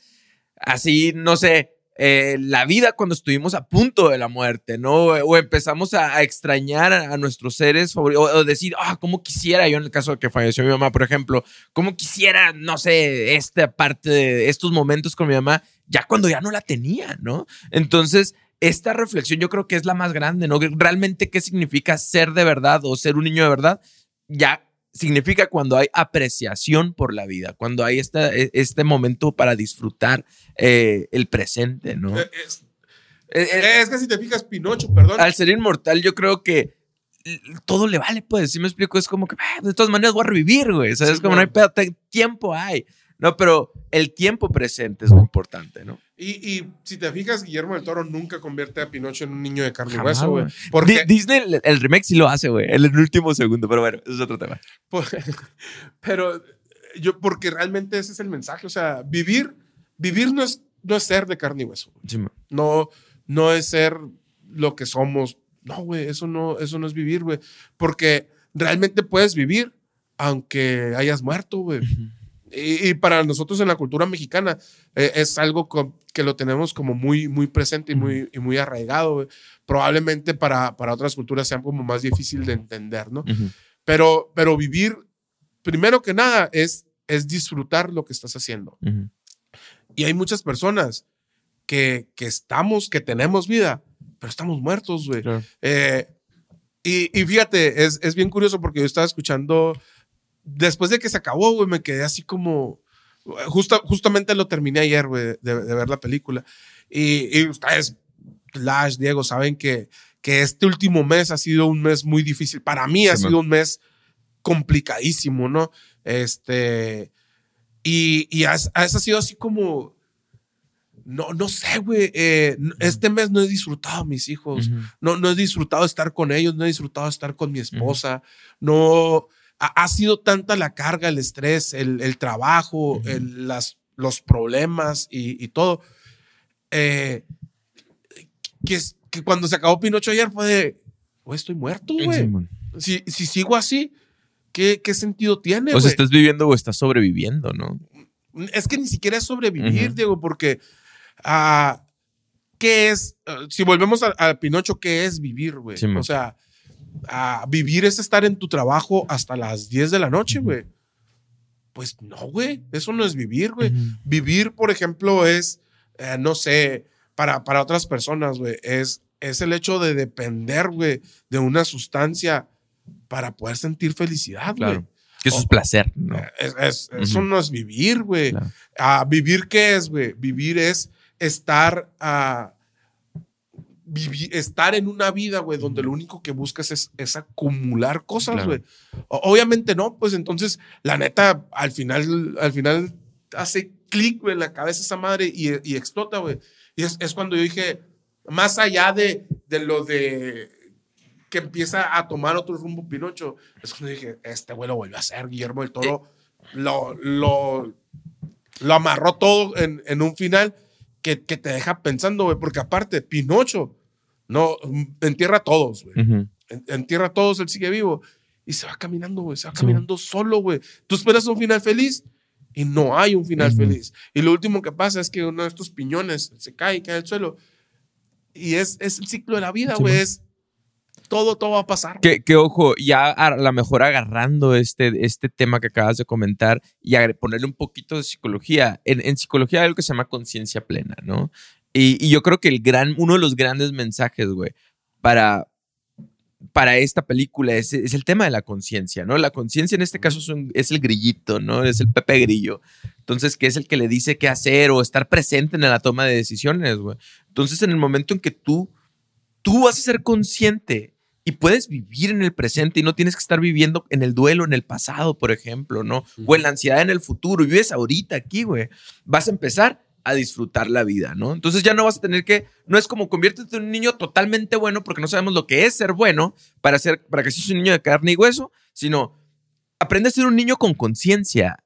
así, no sé, eh, la vida cuando estuvimos a punto de la muerte, ¿no? O empezamos a, extrañar a, nuestros seres favoritos, o, o decir, ah, cómo quisiera, yo en el caso de que falleció mi mamá, por ejemplo, cómo quisiera, no sé, esta parte de estos momentos con mi mamá, ya cuando ya no la tenía, ¿no? Entonces, esta reflexión yo creo que es la más grande, ¿no? Realmente, ¿qué significa ser de verdad o ser un niño de verdad? Ya significa cuando hay apreciación por la vida, cuando hay esta, e- este momento para disfrutar eh, el presente, ¿no? Eh, Es, Eh, es que si te fijas, Pinocho, perdón. al ser inmortal, yo creo que todo le vale, pues, si me explico, es como que "Ah, de todas maneras voy a revivir, güey, ¿sabes? Sí, como no hay pedo, tiempo hay, ¿no? Pero el tiempo presente es muy importante, ¿no? Y, y si te fijas, Guillermo del Toro nunca convierte a Pinocho en un niño de carne y hueso, güey. Porque, Disney, el, el remake sí lo hace, güey, en el último segundo, pero bueno, eso es otro tema. por- pero yo, porque realmente ese es el mensaje. O sea, vivir, vivir no es, no es ser de carne y hueso. Sí. No, no es ser lo que somos. No, güey, eso no, eso no es vivir, güey. Porque realmente puedes vivir aunque hayas muerto, güey. Y, y para nosotros en la cultura mexicana eh, es algo que lo tenemos como muy, muy presente y muy, y muy arraigado. güey. Probablemente para, para otras culturas sea como más difícil de entender, ¿no? Ujú. Pero, pero vivir, primero que nada, es, es disfrutar lo que estás haciendo. Ujú. Y hay muchas personas que, que estamos, que tenemos vida, pero estamos muertos, güey. Claro. Eh, y, y fíjate, es, es bien curioso porque yo estaba escuchando, después de que se acabó, güey, me quedé así como, justa- justamente lo terminé ayer, güey, de, de ver la película. Y, y ustedes, Lash, Diego, saben que, que este último mes ha sido un mes muy difícil. Para mí ha sido un mes complicadísimo, ¿no? Este, y, y ha, ha sido así como, no, no sé, güey, eh, este mes no he disfrutado a mis hijos no, no he disfrutado estar con ellos, no he disfrutado estar con mi esposa, no ha, ha sido tanta la carga, el estrés, el, el trabajo, Ujú. el- las, los problemas y, y todo. eh, que, que cuando se acabó Pinocho ayer fue de, güey, estoy muerto, güey. Sí. Si, si sigo así, ¿qué, qué sentido tiene? O sea, estás viviendo o estás sobreviviendo, ¿no? Es que ni siquiera es sobrevivir, Ujú. Diego, porque ah, ¿qué es? ah, si volvemos a, a Pinocho, ¿qué es vivir, güey? Sí, o sea, ah, vivir es estar en tu trabajo hasta las 10 de la noche, güey. Pues no, güey, eso no es vivir, güey. Ujú. Vivir, por ejemplo, es, eh, no sé, para, para otras personas, güey, es, es el hecho de depender, güey, de una sustancia para poder sentir felicidad, güey. Claro. Que eso es Oh. placer, ¿no? Es- es- Eso Ujú. no es vivir, güey. Claro. Ah, ¿Vivir qué es, güey? Vivir es estar, ah, vivi- estar en una vida, güey, donde lo único que buscas es, es acumular cosas, Claro. güey. O- Obviamente no, pues entonces, la neta, al final, al final hace clic, güey, en la cabeza esa madre y, y explota, güey. Y es, es cuando yo dije, más allá de, de lo de que empieza a tomar otro rumbo Pinocho, es cuando dije, este güey lo volvió a hacer, Guillermo del Toro lo, lo, lo amarró todo en, en un final que, que te deja pensando, güey, porque aparte, Pinocho, no, entierra a todos, güey. Ujú. En- Entierra a todos, él sigue vivo. Y se va caminando, güey, se va Sí. caminando solo, güey. Tú esperas un final feliz y no hay un final Ujú. feliz. Y lo último que pasa es que uno de estos piñones se cae y cae al suelo. Y es, es el ciclo de la vida, Sí, güey. man. es todo, todo va a pasar. Que, que, ojo, ya a lo mejor agarrando este, este tema que acabas de comentar y ponerle un poquito de psicología. En, en psicología hay algo que se llama conciencia plena, ¿no? Y, y yo creo que el gran, uno de los grandes mensajes, güey, para, para esta película es, es el tema de la conciencia, ¿no? La conciencia en este caso es, un- es el grillito, ¿no? Es el Pepe Grillo. Entonces, que es el que le dice qué hacer o estar presente en la toma de decisiones, güey. Entonces, en el momento en que tú, tú vas a ser consciente y puedes vivir en el presente y no tienes que estar viviendo en el duelo en el pasado, por ejemplo, ¿no? O en la ansiedad en el futuro y vives ahorita aquí, güey. Vas a empezar a disfrutar la vida, ¿no? Entonces ya no vas a tener que, no es como conviértete en un niño totalmente bueno porque no sabemos lo que es ser bueno para ser, para que seas un niño de carne y hueso, sino aprende a ser un niño con conciencia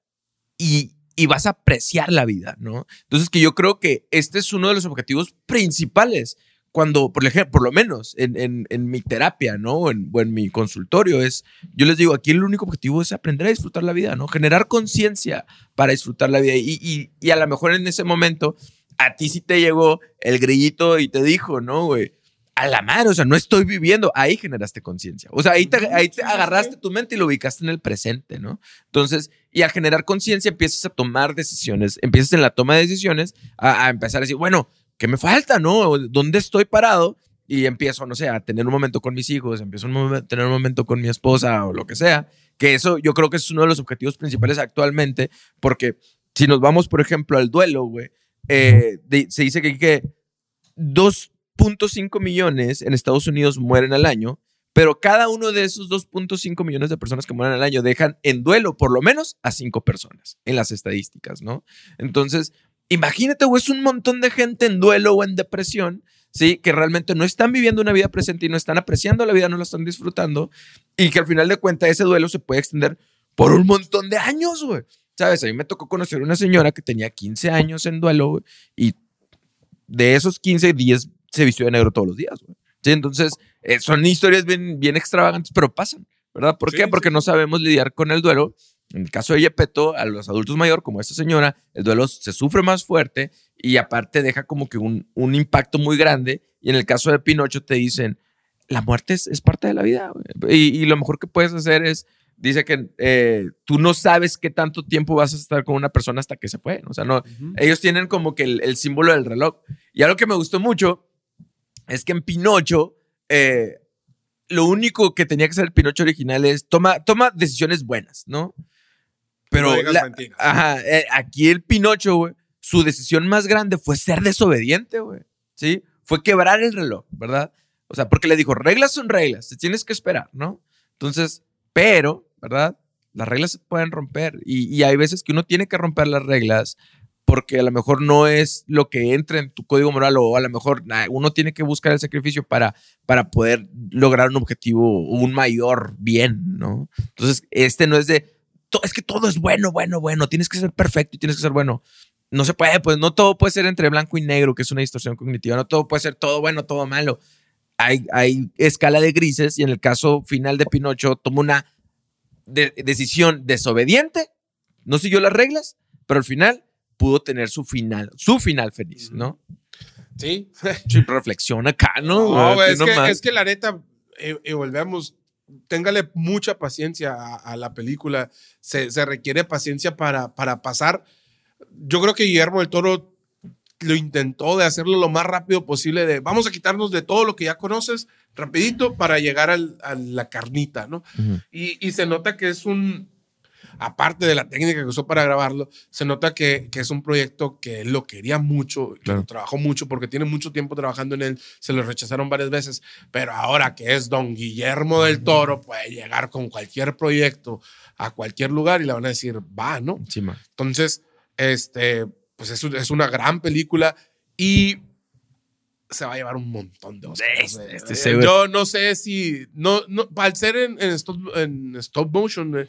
y, y vas a apreciar la vida, ¿no? Entonces que yo creo que este es uno de los objetivos principales cuando, por ejemplo, por lo menos en, en- en mi terapia, ¿no? O en, o en mi consultorio, es, yo les digo, aquí el único objetivo es aprender a disfrutar la vida, ¿no? Generar conciencia para disfrutar la vida. Y, y, y a lo mejor en ese momento, a ti sí te llegó el grillito y te dijo, ¿no, güey? A la madre, o sea, no estoy viviendo. Ahí generaste conciencia. O sea, ahí te, ahí te agarraste tu mente y lo ubicaste en el presente, ¿no? Entonces, y al generar conciencia empiezas a tomar decisiones, empiezas en la toma de decisiones a, a empezar a decir, bueno, ¿qué me falta, no? ¿Dónde estoy parado? Y empiezo, no sé, a tener un momento con mis hijos, empiezo a tener un momento con mi esposa o lo que sea. Que eso yo creo que es uno de los objetivos principales actualmente, porque si nos vamos, por ejemplo, al duelo, güey, eh, se dice que, que 2.5 millones en Estados Unidos mueren al año, pero cada uno de esos 2.5 millones de personas que mueren al año dejan en duelo por lo menos a 5 personas en las estadísticas, ¿no? Entonces, imagínate, güey, es un montón de gente en duelo o en depresión, ¿sí? Que realmente no están viviendo una vida presente y no están apreciando la vida, no la están disfrutando, y que al final de cuentas ese duelo se puede extender por un montón de años, güey. ¿Sabes? A mí me tocó conocer una señora que tenía 15 años en duelo, güey, y de esos 15, 10 se vistió de negro todos los días, güey. Sí, entonces, eh, son historias bien, bien extravagantes, pero pasan, ¿verdad? ¿Por Sí, qué? Porque no sabemos lidiar con el duelo. En el caso de Yepeto, a los adultos mayores, como esta señora, el duelo se sufre más fuerte y aparte deja como que un, un impacto muy grande. Y en el caso de Pinocho te dicen, la muerte es, es parte de la vida. Y, y lo mejor que puedes hacer es, dice que eh, tú no sabes qué tanto tiempo vas a estar con una persona hasta que se fue. O sea, no, ellos tienen como que el, el símbolo del reloj. Y algo que me gustó mucho es que en Pinocho, eh, lo único que tenía que hacer el Pinocho original es toma, toma decisiones buenas, ¿no? Pero No la- ajá, eh, aquí el Pinocho, güey, su decisión más grande fue ser desobediente, güey. ¿Sí? Fue quebrar el reloj, ¿verdad? O sea, porque le dijo, reglas son reglas, te tienes que esperar, ¿no? Entonces, pero, ¿verdad? Las reglas se pueden romper y, y hay veces que uno tiene que romper las reglas porque a lo mejor no es lo que entra en tu código moral o a lo mejor uno tiene que buscar el sacrificio para, para poder lograr un objetivo, un mayor bien, ¿no? Entonces, este no es de, es que todo es bueno, bueno, bueno, tienes que ser perfecto y tienes que ser bueno. No se puede, pues no todo puede ser entre blanco y negro, que es una distorsión cognitiva, no todo puede ser todo bueno, todo malo. Hay, hay escala de grises y en el caso final de Pinocho toma una de- decisión desobediente, no siguió las reglas, pero al final pudo tener su final, su final feliz, ¿no? Sí. Reflexiona acá, ¿no? No, Aquí es, que, es que la neta, eh, y volvemos, téngale mucha paciencia a, a la película. Se, se requiere paciencia para, para pasar. Yo creo que Guillermo del Toro lo intentó de hacerlo lo más rápido posible, de vamos a quitarnos de todo lo que ya conoces rapidito para llegar al- a la carnita, ¿no? Y, y se nota que es un, aparte de la técnica que usó para grabarlo, se nota que, que es un proyecto que él lo quería mucho, que Claro. lo trabajó mucho porque tiene mucho tiempo trabajando en él, se lo rechazaron varias veces, pero ahora que es don Guillermo del Toro, puede llegar con cualquier proyecto a cualquier lugar y le van a decir, va, ¿no? Entonces, este, pues es, es una gran película y se va a llevar un montón de Oscars. Este- este. Yo no sé si, no, no, al ser en, en stop, en stop motion,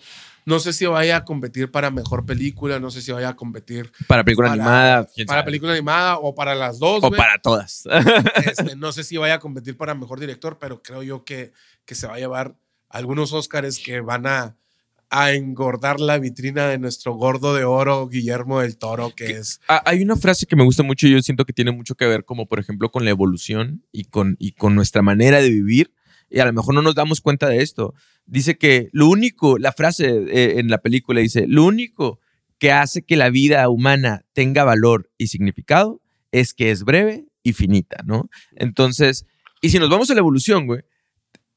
no sé si vaya a competir para mejor película, no sé si vaya a competir Para película Para- animada, para película animada o para las dos. o para todas. Este, no sé si vaya a competir para mejor director, pero creo yo que, que se va a llevar algunos Oscars que van a, a engordar la vitrina de nuestro gordo de oro, Guillermo del Toro, que es... Ah, Hay una frase que me gusta mucho y yo siento que tiene mucho que ver como por ejemplo con la evolución y con, y con nuestra manera de vivir y a lo mejor no nos damos cuenta de esto. Dice que lo único, la frase eh, en la película dice, lo único que hace que la vida humana tenga valor y significado es que es breve y finita, ¿no? Entonces, y si nos vamos a la evolución, güey,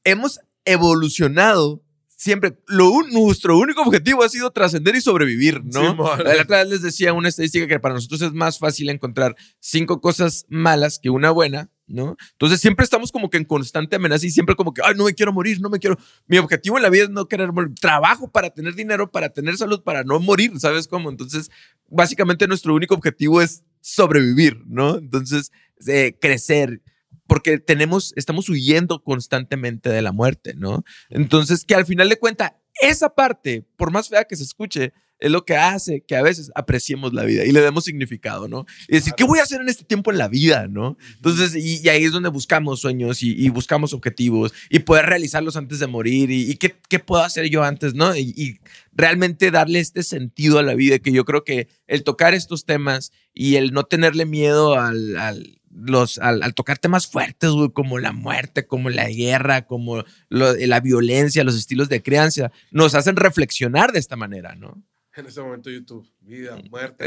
hemos evolucionado siempre. Lo, un- nuestro único objetivo ha sido trascender y sobrevivir, ¿no? Simón. la otra vez les decía una estadística que para nosotros es más fácil encontrar cinco cosas malas que una buena, ¿no? Entonces siempre estamos como que en constante amenaza y siempre como que, ay, no me quiero morir, no me quiero. Mi objetivo en la vida es no querer morir. Trabajo para tener dinero, para tener salud, para no morir, ¿sabes cómo? Entonces, básicamente nuestro único objetivo es sobrevivir, ¿no? Entonces, eh, crecer. Porque tenemos, estamos huyendo constantemente de la muerte, ¿no? Entonces, que al final de cuentas, esa parte, por más fea que se escuche, es lo que hace que a veces apreciemos la vida y le demos significado, ¿no? Y decir, ¿qué voy a hacer en este tiempo en la vida, no? Entonces, y, y ahí es donde buscamos sueños y, y buscamos objetivos y poder realizarlos antes de morir y, y qué, qué puedo hacer yo antes, ¿no? Y, realmente darle este sentido a la vida que yo creo que el tocar estos temas y el no tenerle miedo al, al los, al, al tocar temas fuertes, güey, como la muerte, como la guerra, como lo- la violencia, los estilos de crianza, nos hacen reflexionar de esta manera, ¿no? En este momento YouTube, vida, muerte.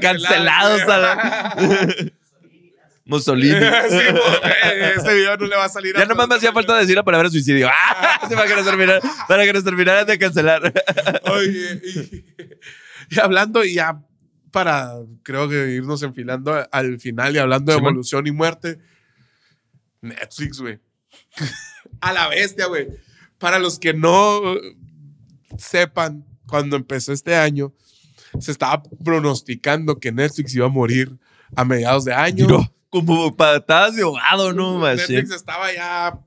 Cancelados a la- Mussolini. Sí, porque este video no le va a salir Ya nomás me hacía falta decir la palabra suicidio. ¡Ah! Para que nos terminara, para que nos terminaran de cancelar. Oye, y, y hablando y ya para, creo que irnos enfilando al final y hablando de evolución y muerte, Netflix, güey. a la bestia, güey. Para los que no eh, sepan, cuando empezó este año, se estaba pronosticando que Netflix iba a morir a mediados de año. Como patadas de ahogado, ¿no? Netflix estaba ya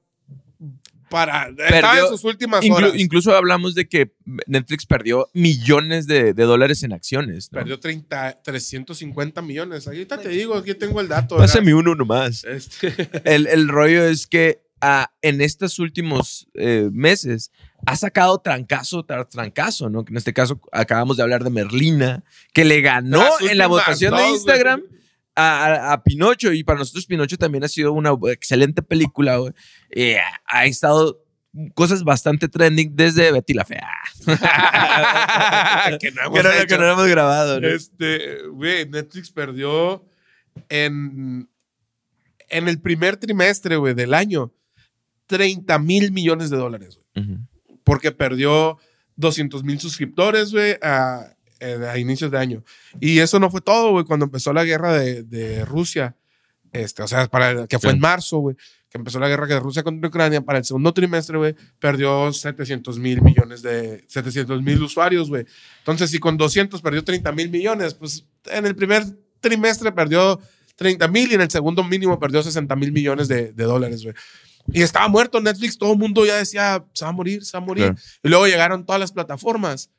para... estaba en sus últimas Inclu- horas. incluso hablamos de que Netflix perdió millones de, de dólares en acciones. ¿no? Perdió 30, 350 millones. Ahorita te digo, aquí tengo el dato. Pásame ¿verdad? uno nomás. Este, El, el rollo es que en estos últimos eh, meses ha sacado trancazo tras trancazo, ¿no? Que en este caso acabamos de hablar de Merlina, que le ganó en la votación de Instagram a, a- Pinocho. Y para nosotros Pinocho también ha sido una excelente película, güey. Eh, ha estado cosas bastante trending desde Betty la Fea. que no hemos que, no, hecho. que no hemos grabado, ¿no? Este, güey, Netflix perdió en, en el primer trimestre, güey, del año, 30 mil millones de dólares, güey. Ujú. Porque perdió 200 mil suscriptores, güey, a, eh, a inicios de año. Y eso no fue todo, güey, cuando empezó la guerra de, de Rusia. Este, o sea, para, que fue Sí. en marzo, güey, que empezó la guerra de Rusia contra Ucrania. Para el segundo trimestre, güey, perdió 700 mil millones de 700 mil usuarios, güey. Entonces, si con 200 perdió 30 mil millones, pues en el primer trimestre perdió 30 mil y en el segundo mínimo perdió 60 mil millones de, de dólares, güey. Y estaba muerto Netflix, todo el mundo ya decía, se va a morir, se va a morir. Claro. Y luego llegaron todas las plataformas,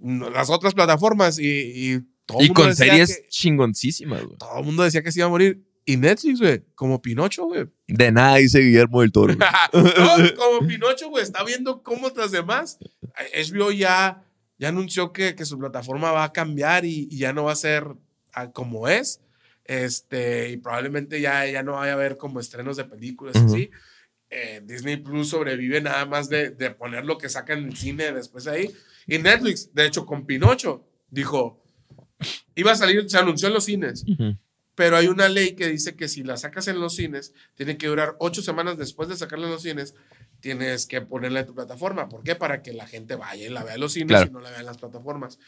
las otras plataformas y, y todo Y mundo con decía series que- chingoncísimas, güey. todo el mundo decía que se iba a morir. Y Netflix, güey, como Pinocho, güey. De nada dice Guillermo del Toro. no, como Pinocho, güey, está viendo cómo las demás. HBO ya, ya anunció que, que su plataforma va a cambiar y, y ya no va a ser ah, como es. Este, y probablemente ya, ya no vaya a haber como estrenos de películas así. Eh, Disney Plus sobrevive nada más de, de poner lo que saca en el cine después ahí. Y Netflix, de hecho, con Pinocho, dijo, iba a salir, se anunció en los cines, pero hay una ley que dice que si la sacas en los cines, tiene que durar ocho semanas después de sacarla en los cines, tienes que ponerla en tu plataforma. ¿Por qué? Para que la gente vaya y la vea en los cines Claro. y no la vea en las plataformas.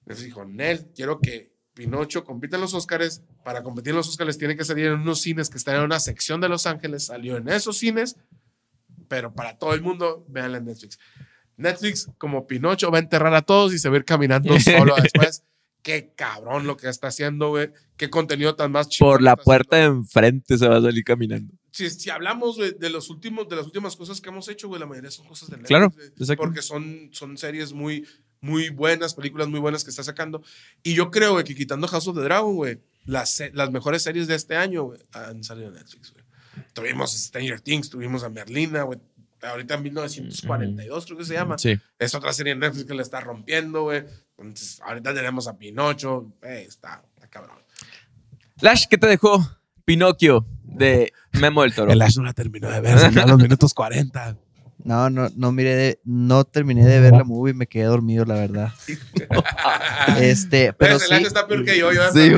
Entonces dijo, Nel, quiero que Pinocho compita en los Oscars. Para competir en los Oscars tiene que salir en unos cines que están en una sección de Los Ángeles. Salió en esos cines, pero para todo el mundo, véanla en Netflix. Netflix, como Pinocho, va a enterrar a todos y se va a ir caminando solo después. Qué cabrón lo que está haciendo, güey. Qué contenido tan más chido. Por la puerta de enfrente se va a salir caminando. Si, si hablamos de, los últimos, de las últimas cosas que hemos hecho, güey, la mayoría son cosas de Netflix. Claro. Porque son, son series muy, muy buenas, películas muy buenas que está sacando. Y yo creo, güey, que quitando House of the Dragon, güey, las, las mejores series de este año, güey, han salido en Netflix, güey. Tuvimos Stranger Things, tuvimos a Merlina, güey. ahorita en 1942 creo que se llama. Sí. Es otra serie en Netflix que le está rompiendo, güey. Entonces, ahorita tenemos a Pinocho. Está, está cabrón. Lash, ¿qué te dejó Pinocchio de Memo del Toro? El Ash no la terminó de ver, a los minutos 40. No, no, no miré, de- no terminé de ver la movie, me quedé dormido, la verdad. Este, pero el sí. Está peor que yo. Yo Sí, güey.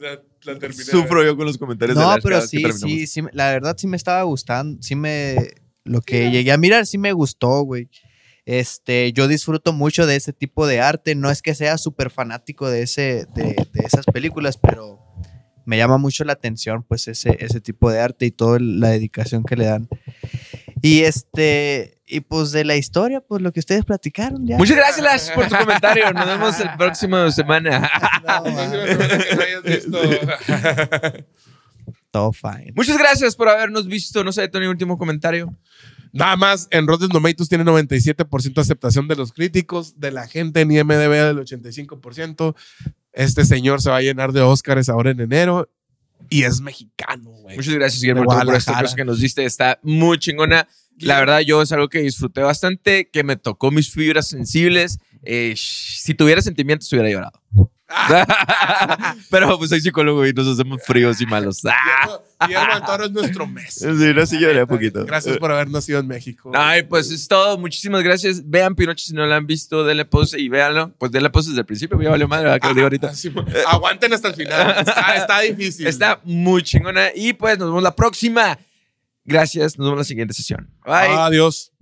la, la terminé. Sufro yo con los comentarios de No, pero sí, sí, sí, la verdad sí me estaba gustando, sí me, lo que llegué a mirar sí me gustó, güey. Este, yo disfruto mucho de ese tipo de arte, no es que sea súper fanático de, ese, de, de esas películas, pero me llama mucho la atención, pues, ese, ese tipo de arte y toda la dedicación que le dan. Y este, y pues de la historia, pues lo que ustedes platicaron ya. Muchas gracias, Lash, por tu comentario. Nos vemos el próximo semana. No, todo fine. Muchas gracias por habernos visto. No sé, Tony, último comentario. Nada más, en Rotten Tomatoes tiene 97% de aceptación de los críticos, de la gente en IMDB del 85%. Este señor se va a llenar de Óscares ahora en enero y es mexicano, güey. Muchas gracias, Guillermo, por esta cosa que nos diste. Está muy chingona. La verdad, yo es algo que disfruté bastante, que me tocó mis fibras sensibles. Eh, si tuviera sentimientos, hubiera llorado. Pero pues soy psicólogo y nos hacemos fríos y malos. Ah. Guillermo, del Toro es nuestro mes. Sí, no, sí lloré un poquito. Gracias por haber nacido en México. Ay, pues es todo. Muchísimas gracias. Vean Pinocho si no lo han visto, denle pause y véanlo. Pues denle pause desde el principio, ya valió madre, ¿verdad? que lo digo ahorita. Así, aguanten hasta el final. Está, está difícil. Está muy chingona. Y pues nos vemos la próxima. Gracias. Nos vemos en la siguiente sesión. Bye. Adiós.